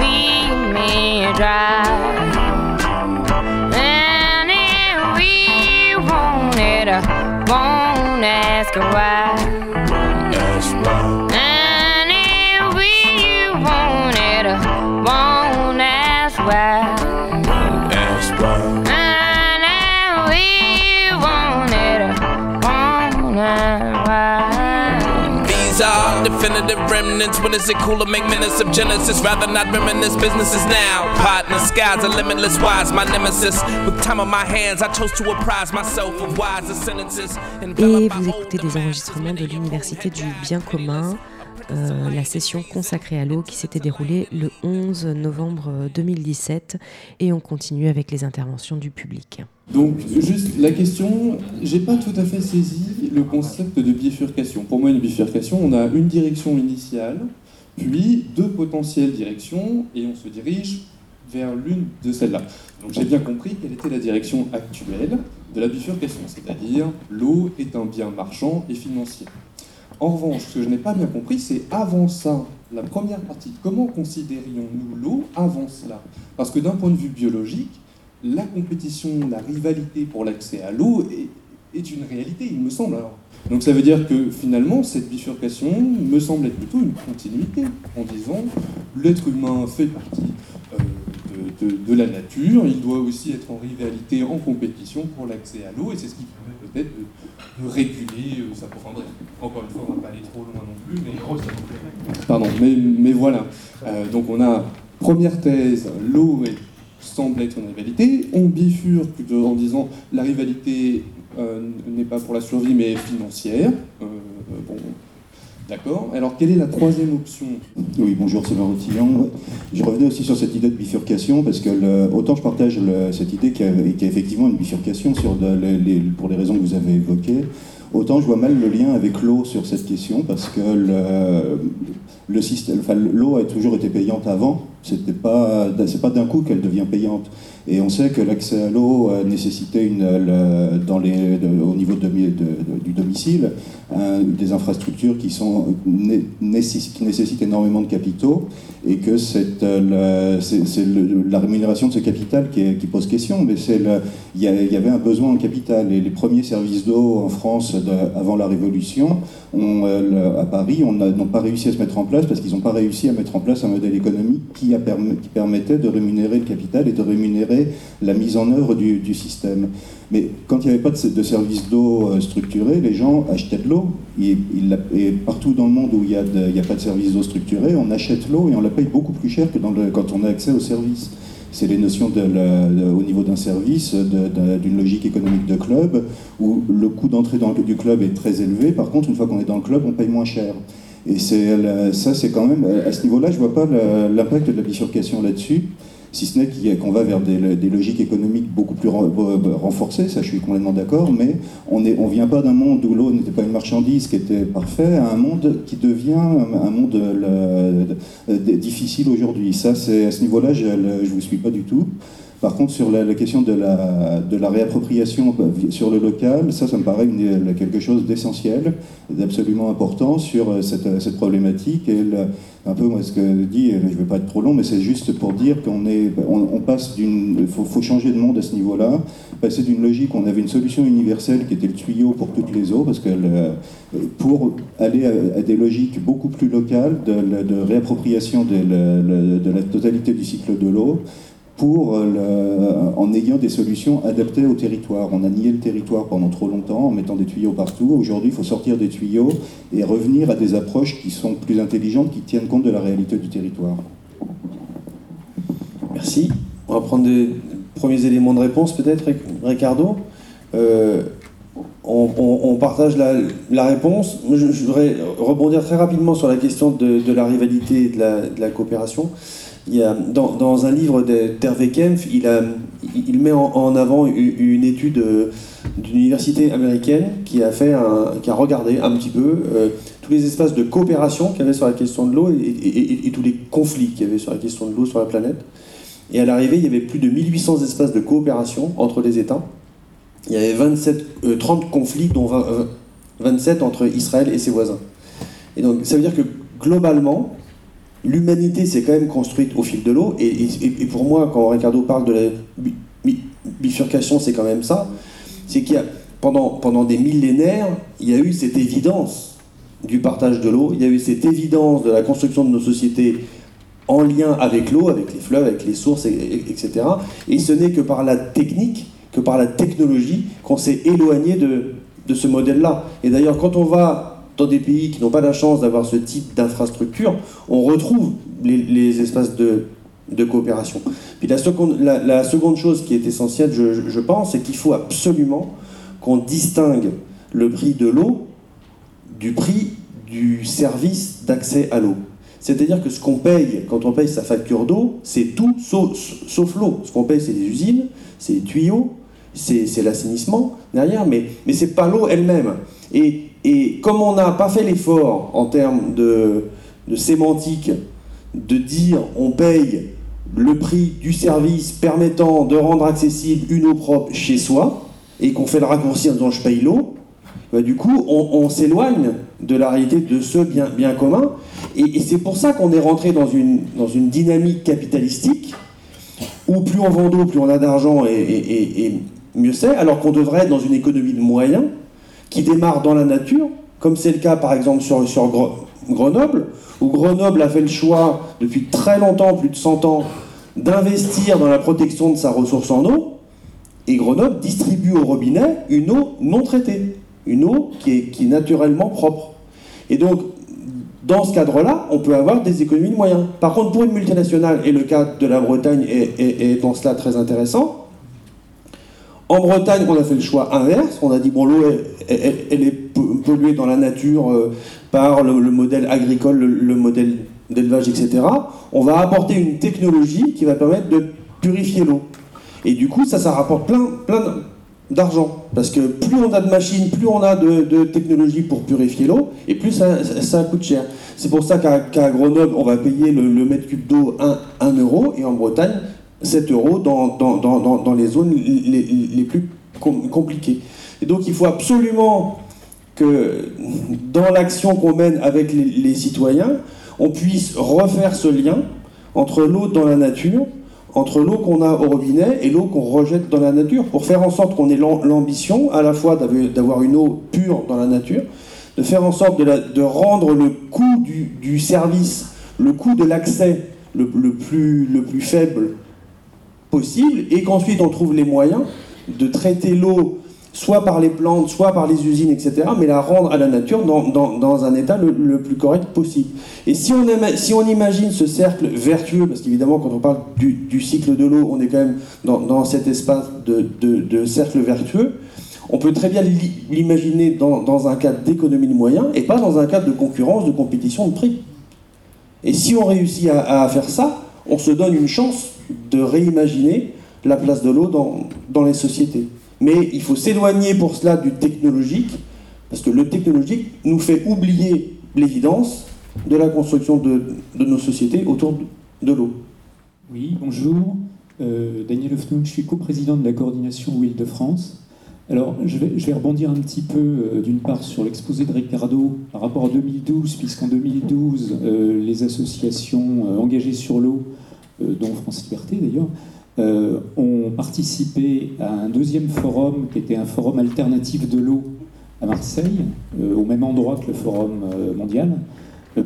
leave me dry. And if we want it, won't ask why. Remnants. When is it cool to make minutes of Genesis? Rather not reminisce businesses now. Partner, skies are limitless, wise, my nemesis. With time on my hands, I chose to apprise myself of wise sentences. Et vous écoutez des enregistrements de l'Université du bien commun. Euh, la session consacrée à l'eau qui s'était déroulée le 11 novembre 2017 et on continue avec les interventions du public. Donc, juste la question, j'ai pas tout à fait saisi le concept de bifurcation. Pour moi, une bifurcation, on a une direction initiale, puis deux potentielles directions, et on se dirige vers l'une de celles-là. Donc, j'ai bien compris quelle était la direction actuelle de la bifurcation, c'est-à-dire l'eau est un bien marchand et financier. En revanche, ce que je n'ai pas bien compris, c'est avant ça, la première partie, comment considérions-nous l'eau avant cela? Parce que d'un point de vue biologique, la compétition, la rivalité pour l'accès à l'eau est, une réalité, il me semble. Donc ça veut dire que finalement, cette bifurcation me semble être plutôt une continuité, en disant l'être humain fait partie euh, de, la nature, il doit aussi être en rivalité, en compétition pour l'accès à l'eau, et c'est ce qui permet peut-être de, réguler euh, sa profondeur. Encore une fois, on ne va pas aller trop loin non plus, mais, Pardon, mais, voilà. Euh, donc on a première thèse, l'eau est semble être une rivalité. On bifurque en disant la rivalité euh, n'est pas pour la survie mais financière. Euh, euh, bon, D'accord. Alors, quelle est la troisième option? Oui, bonjour, c'est Marotillon. Je revenais aussi sur cette idée de bifurcation, parce que autant je partage cette idée qu'il y, a effectivement une bifurcation pour les raisons que vous avez évoquées, autant je vois mal le lien avec l'eau sur cette question, parce que le, l'eau a toujours été payante avant, c'était pas, c'est pas d'un coup qu'elle devient payante. Et on sait que l'accès à l'eau nécessitait une, dans les, au niveau du domicile des infrastructures qui, sont, nécessitent énormément de capitaux et que c'est, c'est, la rémunération de ce capital qui, pose question. Mais il y, avait un besoin en capital et les premiers services d'eau en France avant la Révolution, à Paris, n'ont pas réussi à se mettre en place parce qu'ils n'ont pas réussi à mettre en place un modèle économique qui permettait de rémunérer le capital et de rémunérer la mise en œuvre du, système. Mais quand il n'y avait pas de, de service d'eau euh, structuré, les gens achetaient de l'eau. Et, partout dans le monde où il n'y a, pas de service d'eau structuré, on achète l'eau et on la paye beaucoup plus cher que quand on a accès au service c'est les notions au niveau d'un service, d'une logique économique de club, où le coût d'entrée du club est très élevé. Par contre, une fois qu'on est dans le club, on paye moins cher. Et ça, c'est quand même, à ce niveau-là, je ne vois pas l'impact de la bifurcation là-dessus si ce n'est qu'on va vers des, logiques économiques beaucoup plus renforcées, ça je suis complètement d'accord, mais on ne on vient pas d'un monde où l'eau n'était pas une marchandise qui était parfait à un monde qui devient un monde difficile aujourd'hui. Ça, c'est à ce niveau-là, je ne vous suis pas du tout. Par contre, sur la, question de la, réappropriation sur le local, ça, ça me paraît quelque chose d'essentiel, d'absolument important sur euh, cette, cette problématique. Un peu, moi, ce que je dis, je ne vais pas être trop long, mais c'est juste pour dire qu'on est, on, passe d'une, il faut, changer de monde à ce niveau-là, passer d'une logique où on avait une solution universelle qui était le tuyau pour toutes les eaux, parce que pour aller à, des logiques beaucoup plus locales de, réappropriation de la totalité du cycle de l'eau, pour euh, en ayant des solutions adaptées au territoire. On a nié le territoire pendant trop longtemps en mettant des tuyaux partout. Aujourd'hui, il faut sortir des tuyaux et revenir à des approches qui sont plus intelligentes, qui tiennent compte de la réalité du territoire. Merci. On va prendre des premiers éléments de réponse peut-être, Ricardo. Euh, on, partage la, réponse. Je, voudrais rebondir très rapidement sur la question de, la rivalité et de la coopération dans, un livre d'Hervé Kempf, il, met en, avant une, étude euh, d'une université américaine qui a, regardé un petit peu euh, tous les espaces de coopération qu'il y avait sur la question de l'eau et, tous les conflits qu'il y avait sur la question de l'eau sur la planète. Et à l'arrivée, il y avait plus de 1800 espaces de coopération entre les États. Il y avait 27, 30 euh, conflits, dont 27 entre Israël et ses voisins. Et donc, ça veut dire que globalement, l'humanité s'est quand même construite au fil de l'eau, et, pour moi, quand Ricardo parle de la bifurcation, c'est quand même ça, c'est qu'il y a, pendant, pendant des millénaires, il y a eu cette évidence du partage de l'eau, il y a eu cette évidence de la construction de nos sociétés en lien avec l'eau, avec les fleuves, avec les sources, etc. Et ce n'est que par la technique, que par la technologie, qu'on s'est éloigné de, de ce modèle-là. Et d'ailleurs, quand on va dans des pays qui n'ont pas la chance d'avoir ce type d'infrastructure, on retrouve les, espaces de, coopération. Puis la seconde, chose qui est essentielle, je, pense, c'est qu'il faut absolument qu'on distingue le prix de l'eau du prix du service d'accès à l'eau. C'est-à-dire que ce qu'on paye quand on paye sa facture d'eau, c'est tout sauf, l'eau. Ce qu'on paye, c'est les usines, c'est les tuyaux, c'est l'assainissement derrière, mais, mais c'est pas l'eau elle-même. Et et comme on n'a pas fait l'effort en termes de, sémantique de dire on paye le prix du service permettant de rendre accessible une eau propre chez soi, et qu'on fait le raccourci en disant je paye l'eau, bah, du coup on, s'éloigne de la réalité de ce bien, commun. Et, c'est pour ça qu'on est rentré dans une, dans une dynamique capitalistique où plus on vend d'eau, plus on a d'argent et mieux c'est, alors qu'on devrait être dans une économie de moyens qui démarre dans la nature, comme c'est le cas par exemple sur, Grenoble, où Grenoble a fait le choix depuis très longtemps, plus de 100 ans, d'investir dans la protection de sa ressource en eau, et Grenoble distribue au robinet une eau non traitée, une eau qui est, qui naturellement propre. Et donc, dans ce cadre-là, on peut avoir des économies de moyens. Par contre, pour une multinationale, et le cas de la Bretagne est dans cela très intéressant, en Bretagne, on a fait le choix inverse. On a dit, bon, l'eau, est polluée dans la nature euh, par le, modèle agricole, le, modèle d'élevage, etc. On va apporter une technologie qui va permettre de purifier l'eau. Et du coup, ça, ça rapporte plein, plein d'argent. Parce que plus on a de machines, plus on a de, technologies pour purifier l'eau, et plus ça, coûte cher. C'est pour ça qu'à Grenoble, on va payer le, mètre cube d'eau 1, 1 euro, et en Bretagne, 7 euros dans, dans, dans, dans les zones les, les plus compliquées. Et donc il faut absolument que dans l'action qu'on mène avec les, citoyens, on puisse refaire ce lien entre l'eau dans la nature, entre l'eau qu'on a au robinet et l'eau qu'on rejette dans la nature, pour faire en sorte qu'on ait l'ambition à la fois d'avoir une eau pure dans la nature, de faire en sorte de, de rendre le coût du, du, service, le coût de l'accès le, le, plus, le plus faible possible et qu'ensuite on trouve les moyens de traiter l'eau soit par les plantes, soit par les usines, etc., mais la rendre à la nature dans, dans, un état le, plus correct possible. Et si on, si on imagine ce cercle vertueux, parce qu'évidemment quand on parle du, cycle de l'eau, on est quand même dans, dans cet espace de, de, cercle vertueux, on peut très bien l'imaginer dans, un cadre d'économie de moyens et pas dans un cadre de concurrence, de compétition de prix. Et si on réussit à faire ça, on se donne une chance de réimaginer la place de l'eau dans, les sociétés. Mais il faut s'éloigner pour cela du technologique, parce que le technologique nous fait oublier l'évidence de la construction de, nos sociétés autour de, l'eau. Oui, bonjour. Euh, Daniel Ofnoun, je suis coprésident de la coordination Will de France. Alors, je vais, rebondir un petit peu, euh, d'une part, sur l'exposé de Ricardo par rapport à 2012, puisqu'en 2012, euh, les associations euh, engagées sur l'eau, dont France Liberté d'ailleurs, ont participé à un deuxième forum qui était un forum alternatif de l'eau à Marseille, au même endroit que le forum mondial,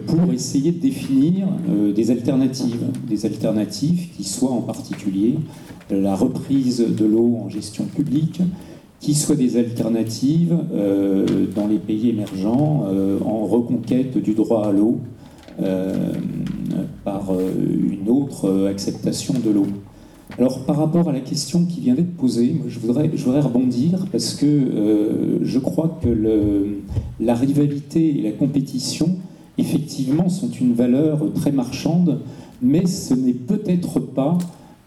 pour essayer de définir des alternatives, des alternatives qui soient en particulier la reprise de l'eau en gestion publique, qui soient des alternatives dans les pays émergents en reconquête du droit à l'eau par une autre acceptation de l'eau. Alors par rapport à la question qui vient d'être posée, moi, je, voudrais, je voudrais rebondir parce que euh, je crois que la rivalité et la compétition, effectivement, sont une valeur très marchande, mais ce n'est peut-être pas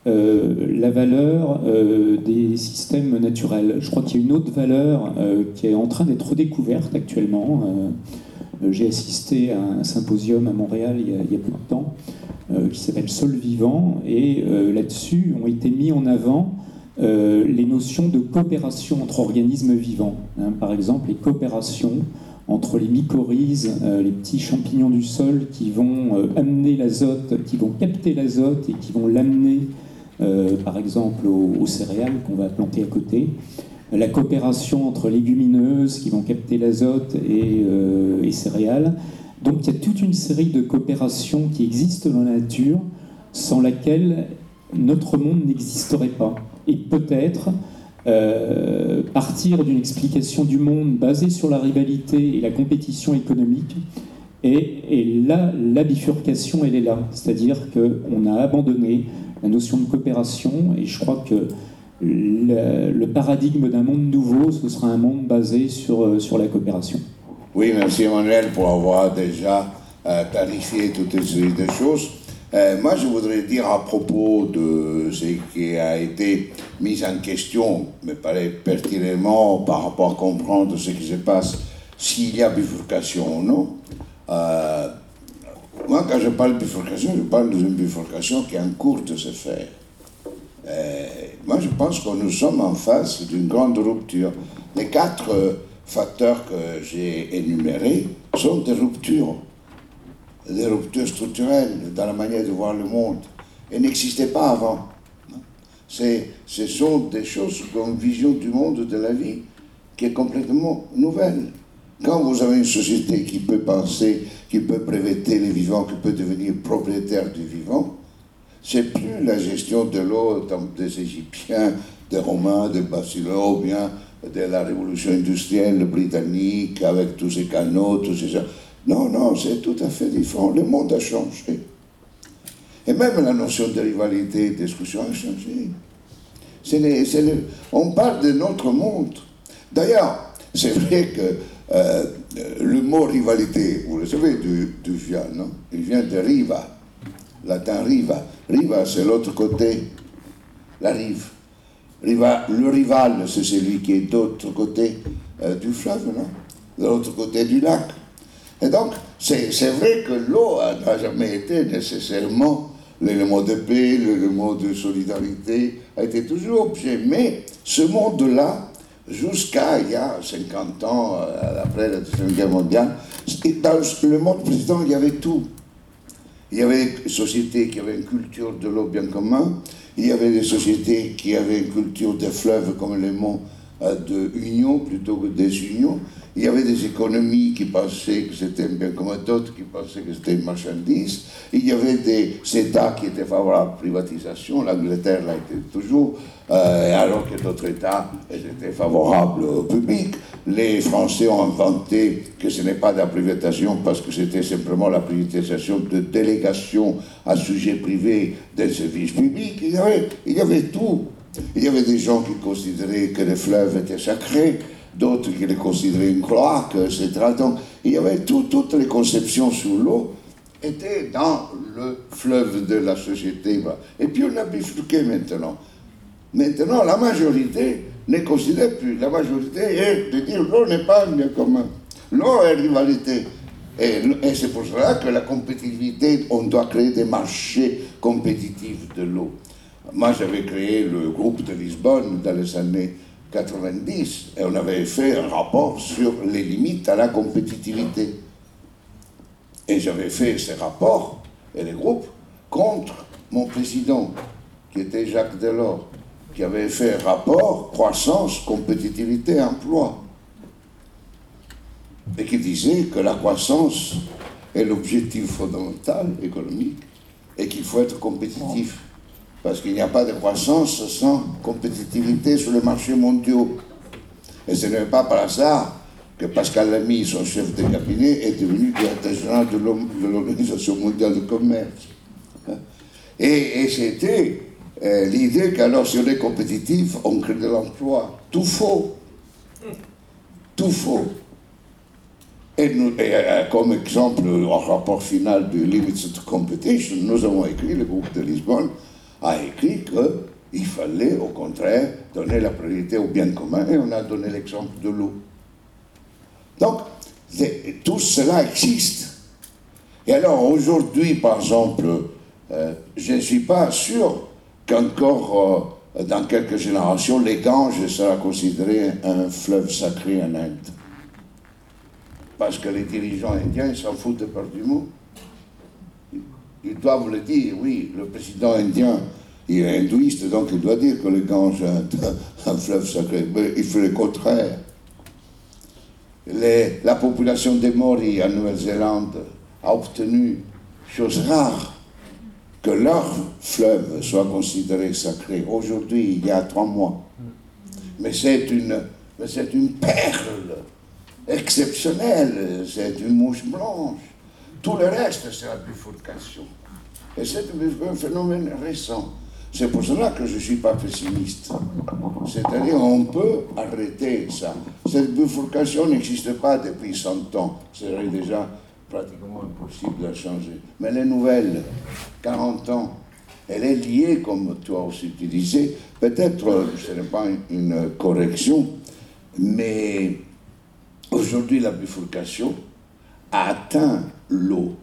euh, la valeur euh, des systèmes naturels. Je crois qu'il y a une autre valeur euh, qui est en train d'être redécouverte actuellement. J'ai assisté à un symposium à Montréal il y a, peu de temps qui s'appelle Sol vivant, et là-dessus ont été mis en avant les notions de coopération entre organismes vivants. Hein, par exemple, les coopérations entre les mycorhizes, les petits champignons du sol qui vont amener l'azote, qui vont capter l'azote et qui vont l'amener, par exemple, aux, céréales qu'on va planter à côté la coopération entre légumineuses qui vont capter l'azote et, euh, et, céréales. Donc il y a toute une série de coopérations qui existent dans la nature sans laquelle notre monde n'existerait pas. Et peut-être euh, partir d'une explication du monde basée sur la rivalité et la compétition économique. Et, là, la bifurcation, elle est là. C'est-à-dire qu'on a abandonné la notion de coopération et je crois que le, paradigme d'un monde nouveau, ce sera un monde basé sur, sur la coopération. Oui, merci Emmanuel pour avoir déjà euh, clarifié toutes ces choses. Euh, moi, je voudrais dire à propos de ce qui a été mis en question, me paraît pertinemment par rapport à comprendre ce qui se passe, s'il y a bifurcation ou non. Euh, moi, quand je parle de bifurcation, je parle d'une bifurcation qui est en cours de se faire. Euh, moi, je pense que nous sommes en face d'une grande rupture. Les quatre facteurs que j'ai énumérés sont des ruptures, des ruptures structurelles dans la manière de voir le monde, et n'existaient pas avant. Ce sont des choses comme vision du monde, de la vie, qui est complètement nouvelle. Quand vous avez une société qui peut penser, qui peut breveter les vivants, qui peut devenir propriétaire du vivant, c'est plus la gestion de l'eau des Égyptiens, des Romains, des Basileaux, bien de la révolution industrielle britannique avec tous ces canaux, tous ces... Non, non, c'est tout à fait différent. Le monde a changé. Et même la notion de rivalité, d'exclusion a changé. On parle de notre monde. D'ailleurs, c'est vrai que euh, le mot rivalité, vous le savez d'où vient, non? Il vient de riva, latin riva. Riva, c'est l'autre côté, la rive. Le rival, c'est celui qui est d'autre côté euh, du fleuve, non? De l'autre côté du lac. Et donc, c'est vrai que l'eau n'a jamais été nécessairement l'élément de paix, l'élément de solidarité, a été toujours objet. Mais ce monde-là, jusqu'à il y a 50 ans, euh, après la Deuxième Guerre mondiale, dans le monde président, il y avait tout. Il y avait des sociétés qui avaient une culture de l'eau bien commun, il y avait des sociétés qui avaient une culture des fleuves comme les monts de union plutôt que désunion. Il y avait des économies qui pensaient que c'était un bien commun, d'autres qui pensaient que c'était une marchandise. Il y avait des États qui étaient favorables à la privatisation. L'Angleterre l'a été toujours, euh, alors que d'autres États étaient favorables au public. Les Français ont inventé que ce n'est pas de la privatisation parce que c'était simplement la privatisation de délégations à sujet privé des services publics. Il y avait, il y avait tout. Il y avait des gens qui considéraient que les fleuves étaient sacrés d'autres qui les considéraient une cloaque, etc. Donc, il y avait toutes les conceptions sur l'eau étaient dans le fleuve de la société. Et puis on a bifurqué maintenant. Maintenant, la majorité ne considère plus. La majorité est de dire l'eau n'est pas un bien commun. L'eau est rivalité. Et, et c'est pour cela que la compétitivité, on doit créer des marchés compétitifs de l'eau. Moi, j'avais créé le groupe de Lisbonne dans les années 90 et on avait fait un rapport sur les limites à la compétitivité. Et j'avais fait ces rapports et les groupes contre mon président, qui était Jacques Delors, qui avait fait un rapport croissance, compétitivité, emploi. Et qui disait que la croissance est l'objectif fondamental économique et qu'il faut être compétitif parce qu'il n'y a pas de croissance sans compétitivité sur les marchés mondiaux. Et ce n'est pas par hasard que Pascal Lamy, son chef de cabinet, est devenu directeur général de l'Organisation mondiale du commerce. Et, c'était euh, l'idée qu'alors, si on est compétitif, on crée de l'emploi. Tout faux. Tout faux. Et, euh, comme exemple, au rapport final de Limits of Competition, nous avons écrit, le groupe de Lisbonne, a écrit qu'il fallait au contraire donner la priorité au bien commun et on a donné l'exemple de l'eau. Donc, tout cela existe. Et alors aujourd'hui, par exemple, euh, je ne suis pas sûr qu'encore euh, dans quelques générations, les Ganges sera considéré un fleuve sacré en Inde. Parce que les dirigeants indiens s'en foutent éperdument. Ils doivent le dire, oui, le président indien, il est hindouiste, donc il doit dire que le Gange est un, fleuve sacré. Mais il fait le contraire. la population des Maoris en Nouvelle-Zélande a obtenu, chose rare, que leur fleuve soit considéré sacré. Aujourd'hui, il y a trois mois. Mais c'est une, c'est une perle exceptionnelle, c'est une mouche blanche. Tout le reste, c'est la bifurcation. Et c'est un phénomène récent. C'est pour cela que je ne suis pas pessimiste. C'est-à-dire on peut arrêter ça. Cette bifurcation n'existe pas depuis 100 ans. C'est déjà pratiquement impossible de changer. Mais les nouvelles, 40 ans, elle est liée, comme toi aussi tu disais, peut-être ce n'est pas une correction, mais aujourd'hui la bifurcation a atteint l'eau.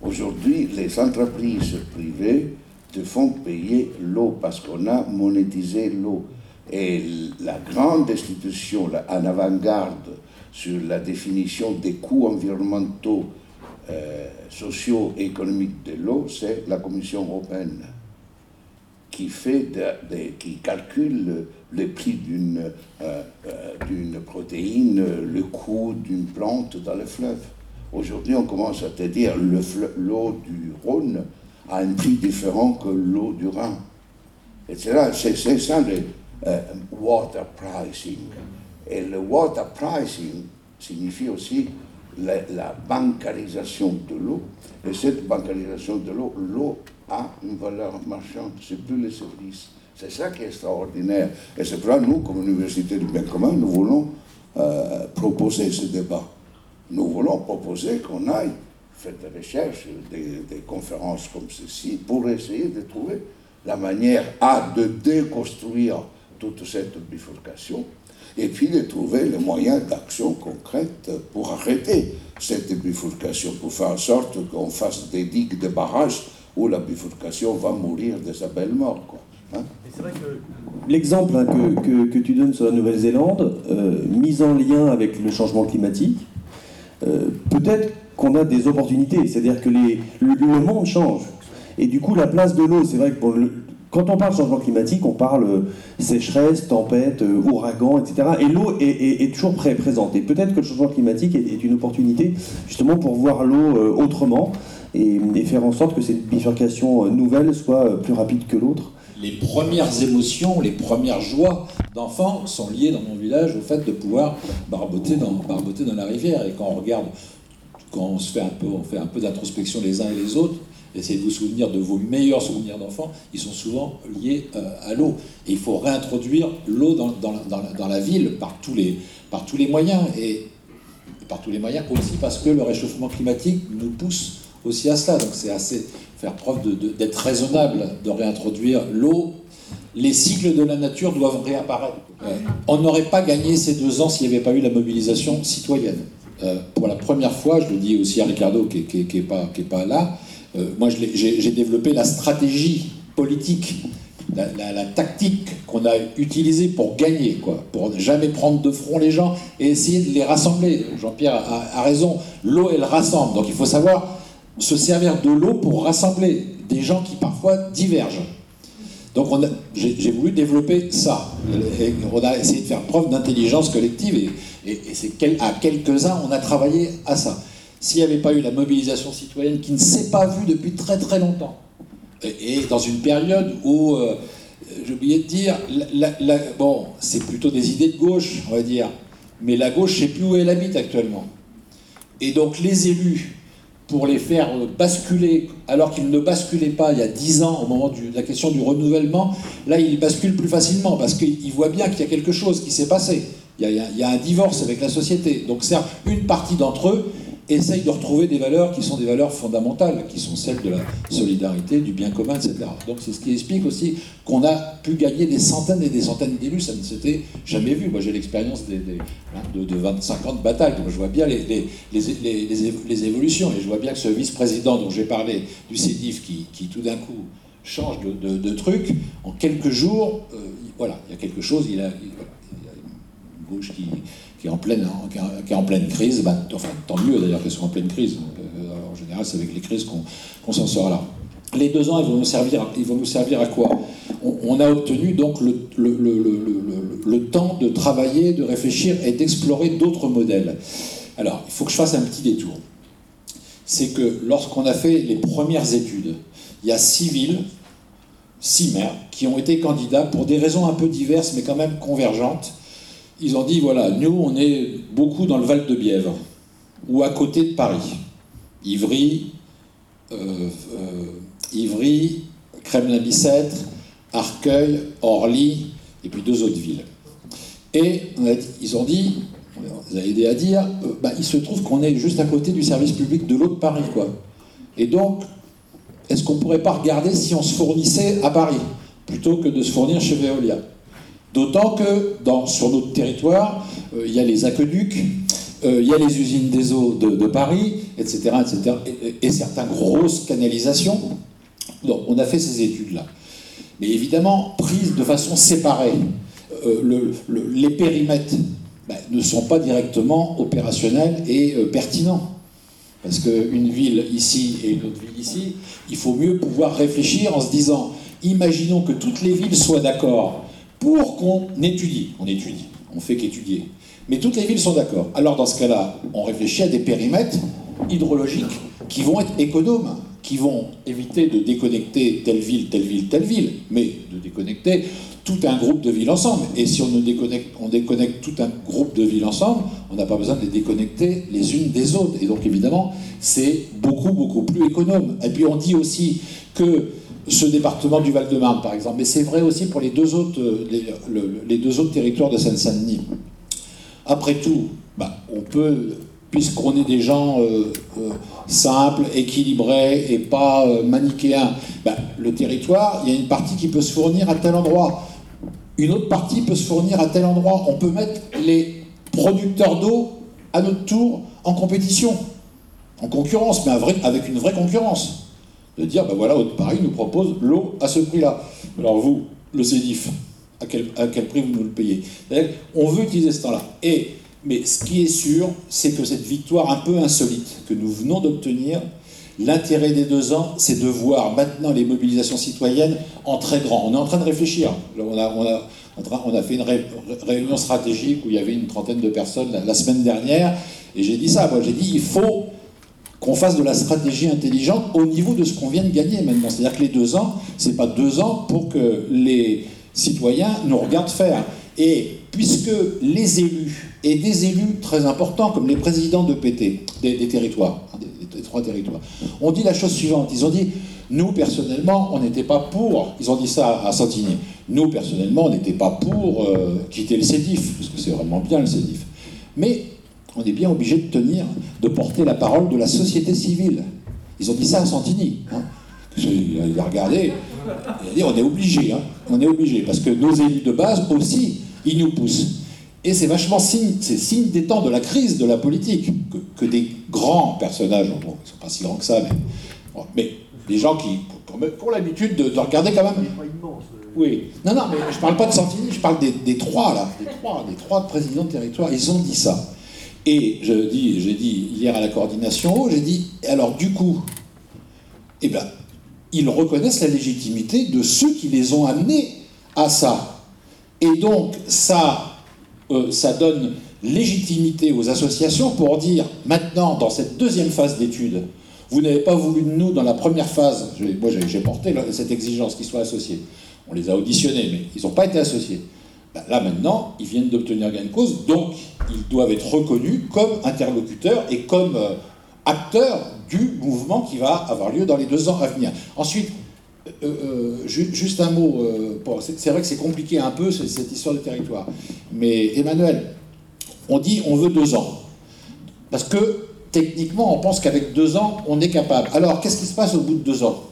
Aujourd'hui, les entreprises privées te font payer l'eau parce qu'on a monétisé l'eau. Et la grande institution en avant-garde sur la définition des coûts environnementaux, euh, sociaux et économiques de l'eau, c'est la Commission européenne qui, fait qui calcule le prix d'une euh, euh, protéine, le coût d'une plante dans le fleuve. Aujourd'hui, on commence à te dire l'eau du Rhône a un prix différent que l'eau du Rhin. C'est ça le euh, water pricing. Et le water pricing signifie aussi la, la bancarisation de l'eau. Et cette bancarisation de l'eau, l'eau a une valeur marchande, c'est plus les services. C'est ça qui est extraordinaire. Et c'est pourquoi nous, comme Université du bien commun, nous voulons euh, proposer ce débat. Nous voulons proposer qu'on aille faites des recherches, des, conférences comme ceci, pour essayer de trouver la manière, A, de déconstruire toute cette bifurcation, et puis de trouver les moyens d'action concrète pour arrêter cette bifurcation, pour faire en sorte qu'on fasse des digues de barrages où la bifurcation va mourir de sa belle mort. Quoi. Hein. c'est vrai que l'exemple hein, que, que, tu donnes sur la Nouvelle-Zélande, euh, mis en lien avec le changement climatique, euh, peut-être qu'on a des opportunités, c'est-à-dire que le, monde change. Et du coup, la place de l'eau, c'est vrai que quand on parle changement climatique, on parle euh, sécheresse, tempête, euh, ouragan, etc. Et l'eau est, toujours présente. Et peut-être que le changement climatique est, une opportunité justement pour voir l'eau autrement et, faire en sorte que cette bifurcation nouvelle soit plus rapide que l'autre. Les premières émotions, les premières joies d'enfants sont liées dans mon village au fait de pouvoir barboter dans, la rivière. Et quand on regarde, quand on fait un peu, d'introspection les uns et les autres, essayez de vous souvenir de vos meilleurs souvenirs d'enfants, ils sont souvent liés euh, à l'eau. Il faut réintroduire l'eau dans, la ville par tous les, par tous les moyens. Et, par tous les moyens aussi parce que le réchauffement climatique nous pousse aussi à cela. Donc c'est assez faire preuve d'être raisonnable, de réintroduire l'eau. Les cycles de la nature doivent réapparaître. Euh, on n'aurait pas gagné ces deux ans s'il n'y avait pas eu la mobilisation citoyenne. Euh, pour la première fois, je le dis aussi à Ricardo qui n'est pas, là, euh, moi, j'ai développé la stratégie politique, la, tactique qu'on a utilisée pour gagner, quoi, pour ne jamais prendre de front les gens et essayer de les rassembler. Jean-Pierre a, raison, l'eau, elle rassemble. Donc il faut savoir se servir de l'eau pour rassembler des gens qui parfois divergent. Donc j'ai voulu développer ça. On a essayé de faire preuve d'intelligence collective et, à quelques-uns, on a travaillé à ça s'il n'y avait pas eu la mobilisation citoyenne qui ne s'est pas vue depuis très très longtemps, et, dans une période où, euh, j'ai oublié de dire, bon, c'est plutôt des idées de gauche, on va dire, mais la gauche, ne sais plus où elle habite actuellement. Et donc les élus, pour les faire basculer, alors qu'ils ne basculaient pas il y a dix ans au moment de la question du renouvellement, là ils basculent plus facilement parce qu'ils voient bien qu'il y a quelque chose qui s'est passé. Il y, a, un divorce avec la société. Donc c'est une partie d'entre eux essaye de retrouver des valeurs qui sont des valeurs fondamentales, qui sont celles de la solidarité, du bien commun, etc. Donc c'est ce qui explique aussi qu'on a pu gagner des centaines et des centaines d'élus, ça ne s'était jamais vu. Moi j'ai l'expérience hein, de, de 25 ans de bataille, donc je vois bien les, évolutions, et je vois bien que ce vice-président dont j'ai parlé, du CEDIF, qui, tout d'un coup change de, truc, en quelques jours, euh, voilà, il y a quelque chose, il il a une gauche qui qui est en pleine, crise, bah, enfin tant mieux d'ailleurs qu'elle soit en pleine crise. Euh, en général, c'est avec les crises qu'on s'en sort là. Les deux ans, ils vont nous servir, ils vont nous servir à quoi? On, a obtenu donc le, temps de travailler, de réfléchir et d'explorer d'autres modèles. Alors, il faut que je fasse un petit détour. C'est que lorsqu'on a fait les premières études, il y a six villes, six maires, qui ont été candidats pour des raisons un peu diverses mais quand même convergentes ils ont dit voilà, nous, on est beaucoup dans le Val de Bièvre, ou à côté de Paris. Ivry, euh, euh, Ivry, Kremlin-Bicêtre, Arcueil, Orly, et puis deux autres villes. Et ils ont dit, on les a aidés à dire, euh, bah, il se trouve qu'on est juste à côté du service public de l'eau de Paris, quoi. Et donc, est-ce qu'on ne pourrait pas regarder si on se fournissait à Paris, plutôt que de se fournir chez Veolia? D'autant que sur notre territoire, euh, il y a les aqueducs, euh, il y a les usines des eaux de, Paris, etc., etc., et, certaines grosses canalisations. Donc, on a fait ces études-là. Mais évidemment, prises de façon séparée, euh, les périmètres ben, ne sont pas directement opérationnels et pertinents. Parce qu'une ville ici et une autre ville ici, il faut mieux pouvoir réfléchir en se disant, imaginons que toutes les villes soient d'accord pour qu'on étudie. On étudie, on fait qu'étudier. Mais toutes les villes sont d'accord. Alors dans ce cas-là, on réfléchit à des périmètres hydrologiques qui vont être économes, qui vont éviter de déconnecter telle ville, telle ville, telle ville, mais de déconnecter tout un groupe de villes ensemble. Et si on, ne déconnecte, on déconnecte tout un groupe de villes ensemble, on n'a pas besoin de les déconnecter les unes des autres. Et donc évidemment, c'est beaucoup, beaucoup plus économe. Et puis on dit aussi que ce département du Val-de-Marne, par exemple. Mais c'est vrai aussi pour les deux autres, euh, les, deux autres territoires de Seine-Saint-Denis. Après tout, bah, on peut, puisqu'on est des gens euh, euh, simples, équilibrés et pas manichéens, bah, le territoire, il y a une partie qui peut se fournir à tel endroit. Une autre partie peut se fournir à tel endroit. On peut mettre les producteurs d'eau à notre tour en compétition, en concurrence, mais avec une vraie concurrence de dire, ben voilà, Paris nous propose l'eau à ce prix-là. Alors vous, le CEDIF, à quel, à quel prix vous nous le payez? On veut utiliser ce temps-là. Mais ce qui est sûr, c'est que cette victoire un peu insolite que nous venons d'obtenir, L'intérêt des deux ans, c'est de voir maintenant les mobilisations citoyennes en très grand. On est en train de réfléchir. On a, on a, on a fait une réunion stratégique où il y avait une trentaine de personnes la, semaine dernière, et j'ai dit ça. Moi, j'ai dit il faut qu'on fasse de la stratégie intelligente au niveau de ce qu'on vient de gagner maintenant. C'est-à-dire que les deux ans, c'est pas deux ans pour que les citoyens nous regardent faire. Et puisque les élus, et des élus très importants comme les présidents de PT, des, territoires, hein, des, trois territoires, ont dit la chose suivante. Ils ont dit, nous personnellement, on n'était pas pour, ils ont dit ça à Santigny, nous personnellement, on n'était pas pour euh, quitter le CEDIF, parce que c'est vraiment bien le CEDIF. Mais on est bien obligé de tenir, de porter la parole de la société civile. Ils ont dit ça à Santigny. Hein. Il a regardé, il a dit on est obligé, hein. on est obligé, parce que nos élus de base aussi, ils nous poussent. Et c'est vachement signe, c'est signe des temps de la crise de la politique, que, des grands personnages, ils ne sont pas si grands que ça, mais, des gens qui ont l'habitude de, regarder quand même. Oui. Non, non, mais je ne parle pas de Santini, je parle des, trois, là, des trois, des trois présidents de territoire, ils ont dit ça. Et je dis, j'ai dit hier à la coordination, j'ai dit, alors du coup, eh bien, ils reconnaissent la légitimité de ceux qui les ont amenés à ça. Et donc, ça, euh, ça donne légitimité aux associations pour dire, maintenant, dans cette deuxième phase d'étude, vous n'avez pas voulu de nous dans la première phase, moi j'ai porté cette exigence qu'ils soient associés. On les a auditionnés, mais ils n'ont pas été associés. Ben là maintenant, ils viennent d'obtenir gain de cause, donc ils doivent être reconnus comme interlocuteurs et comme euh, acteurs du mouvement qui va avoir lieu dans les deux ans à venir. Ensuite, euh, euh, juste un mot, c'est vrai que c'est compliqué un peu cette histoire de territoire, mais Emmanuel, on dit on veut deux ans, parce que techniquement on pense qu'avec deux ans on est capable. Alors qu'est-ce qui se passe au bout de deux ans?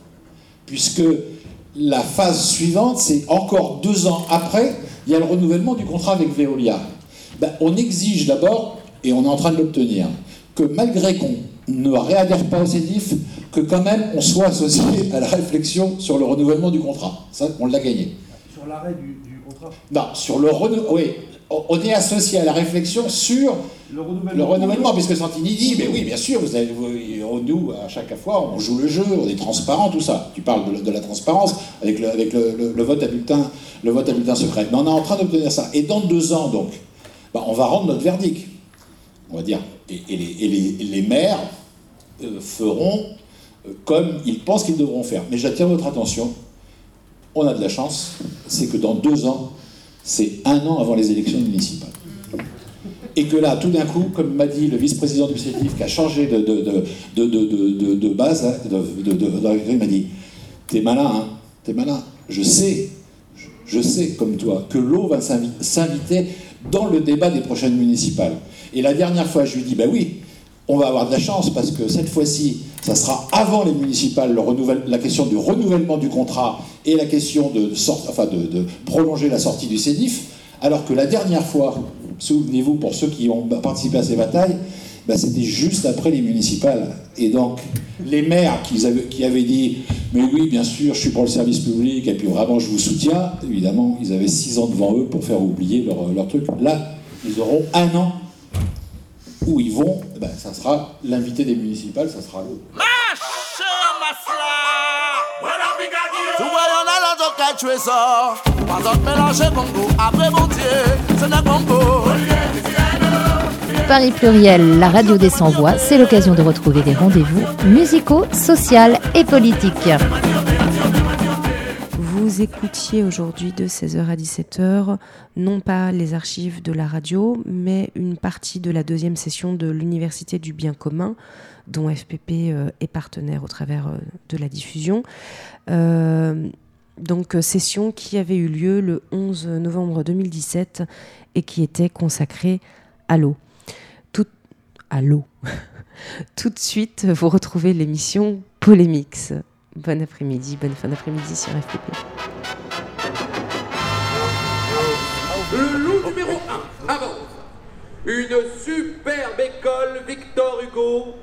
Puisque la phase suivante, c'est encore deux ans après, il y a le renouvellement du contrat avec Veolia. Ben, on exige d'abord, et on est en train de l'obtenir, que malgré qu'on ne réadhère pas au CEDIF, que quand même on soit associé à la réflexion sur le renouvellement du contrat. Ça, on l'a gagné. Sur l'arrêt du, contrat Non, sur le renouvellement. Oui, on est associé à la réflexion sur le renouvellement, puisque Santini dit, mais oui, bien sûr, vous avez, nous, à chaque fois, on joue le jeu, on est transparent, tout ça. Tu parles de, la transparence avec, le, avec le, vote à bulletin, le vote à bulletin secret. Mais on est en train d'obtenir ça. Et dans deux ans, donc, bah, on va rendre notre verdict, on va dire. Et, les, maires euh, feront euh, comme ils pensent qu'ils devront faire. Mais j'attire votre attention, on a de la chance, c'est que dans deux ans, c'est un an avant les élections municipales. Et que là, tout d'un coup, comme m'a dit le vice-président du CETIF, qui a changé de, de, de, base, hein, il m'a dit T'es malin, hein T'es malin. Je sais, je sais, comme toi, que l'eau va s'inviter dans le débat des prochaines municipales. Et la dernière fois, je lui dis Bah oui, on va avoir de la chance parce que cette fois-ci, ça sera avant les municipales, la question du renouvellement du contrat et la question de, de, prolonger la sortie du CEDIF, alors que la dernière fois, souvenez-vous, pour ceux qui ont participé à ces batailles, bah, c'était juste après les municipales. Et donc, les maires qui avaient, dit Mais oui, bien sûr, je suis pour le service public, et puis vraiment, je vous soutiens, évidemment, ils avaient six ans devant eux pour faire oublier leur, leur truc. Là, ils auront un an où ils vont, ben, ça sera l'invité des municipales, ça sera l'autre. Paris Pluriel, la radio des sans-voix, c'est l'occasion de retrouver des rendez-vous musicaux, sociaux et politiques vous écoutiez aujourd'hui de 16h à 17h, non pas les archives de la radio, mais une partie de la deuxième session de l'Université du bien commun, dont FPP euh, est partenaire au travers euh, de la diffusion. Euh, donc session qui avait eu lieu le 11 novembre 2017 et qui était consacrée à l'eau. À l'eau. Tout de suite, vous retrouvez l'émission Polémix. Bon après-midi, bonne fin d'après-midi sur FPP. Le loup numéro 1 avance. Une superbe école Victor Hugo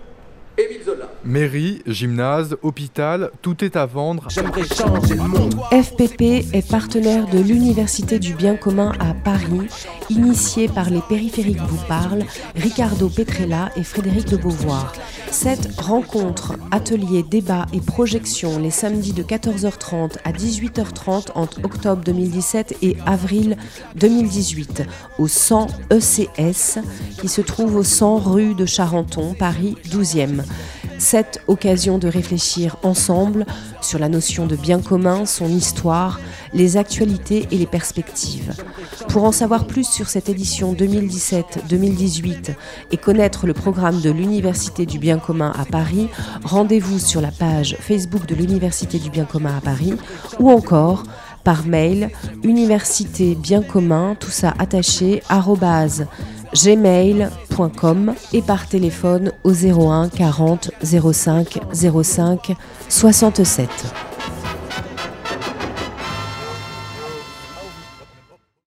Émile Zola. Mairie, gymnase, hôpital, tout est à vendre. J'aimerais changer le monde. FPP est partenaire de l'Université du bien commun à Paris, initié par les périphériques vous parlent, Ricardo Petrella et Frédéric de Beauvoir. Cette rencontre, atelier, débat et projection les samedis de 14h30 à 18h30 entre octobre 2017 et avril 2018 au 100 ECS qui se trouve au 100 rue de Charenton, Paris 12e. Cette occasion de réfléchir ensemble sur la notion de bien commun, son histoire, les actualités et les perspectives. Pour en savoir plus sur cette édition 2017-2018 et connaître le programme de l'Université du bien commun à Paris, rendez-vous sur la page Facebook de l'Université du bien commun à Paris ou encore par mail université bien commun, tout ça attaché, gmail.com et par téléphone au 01 40 05 05 67.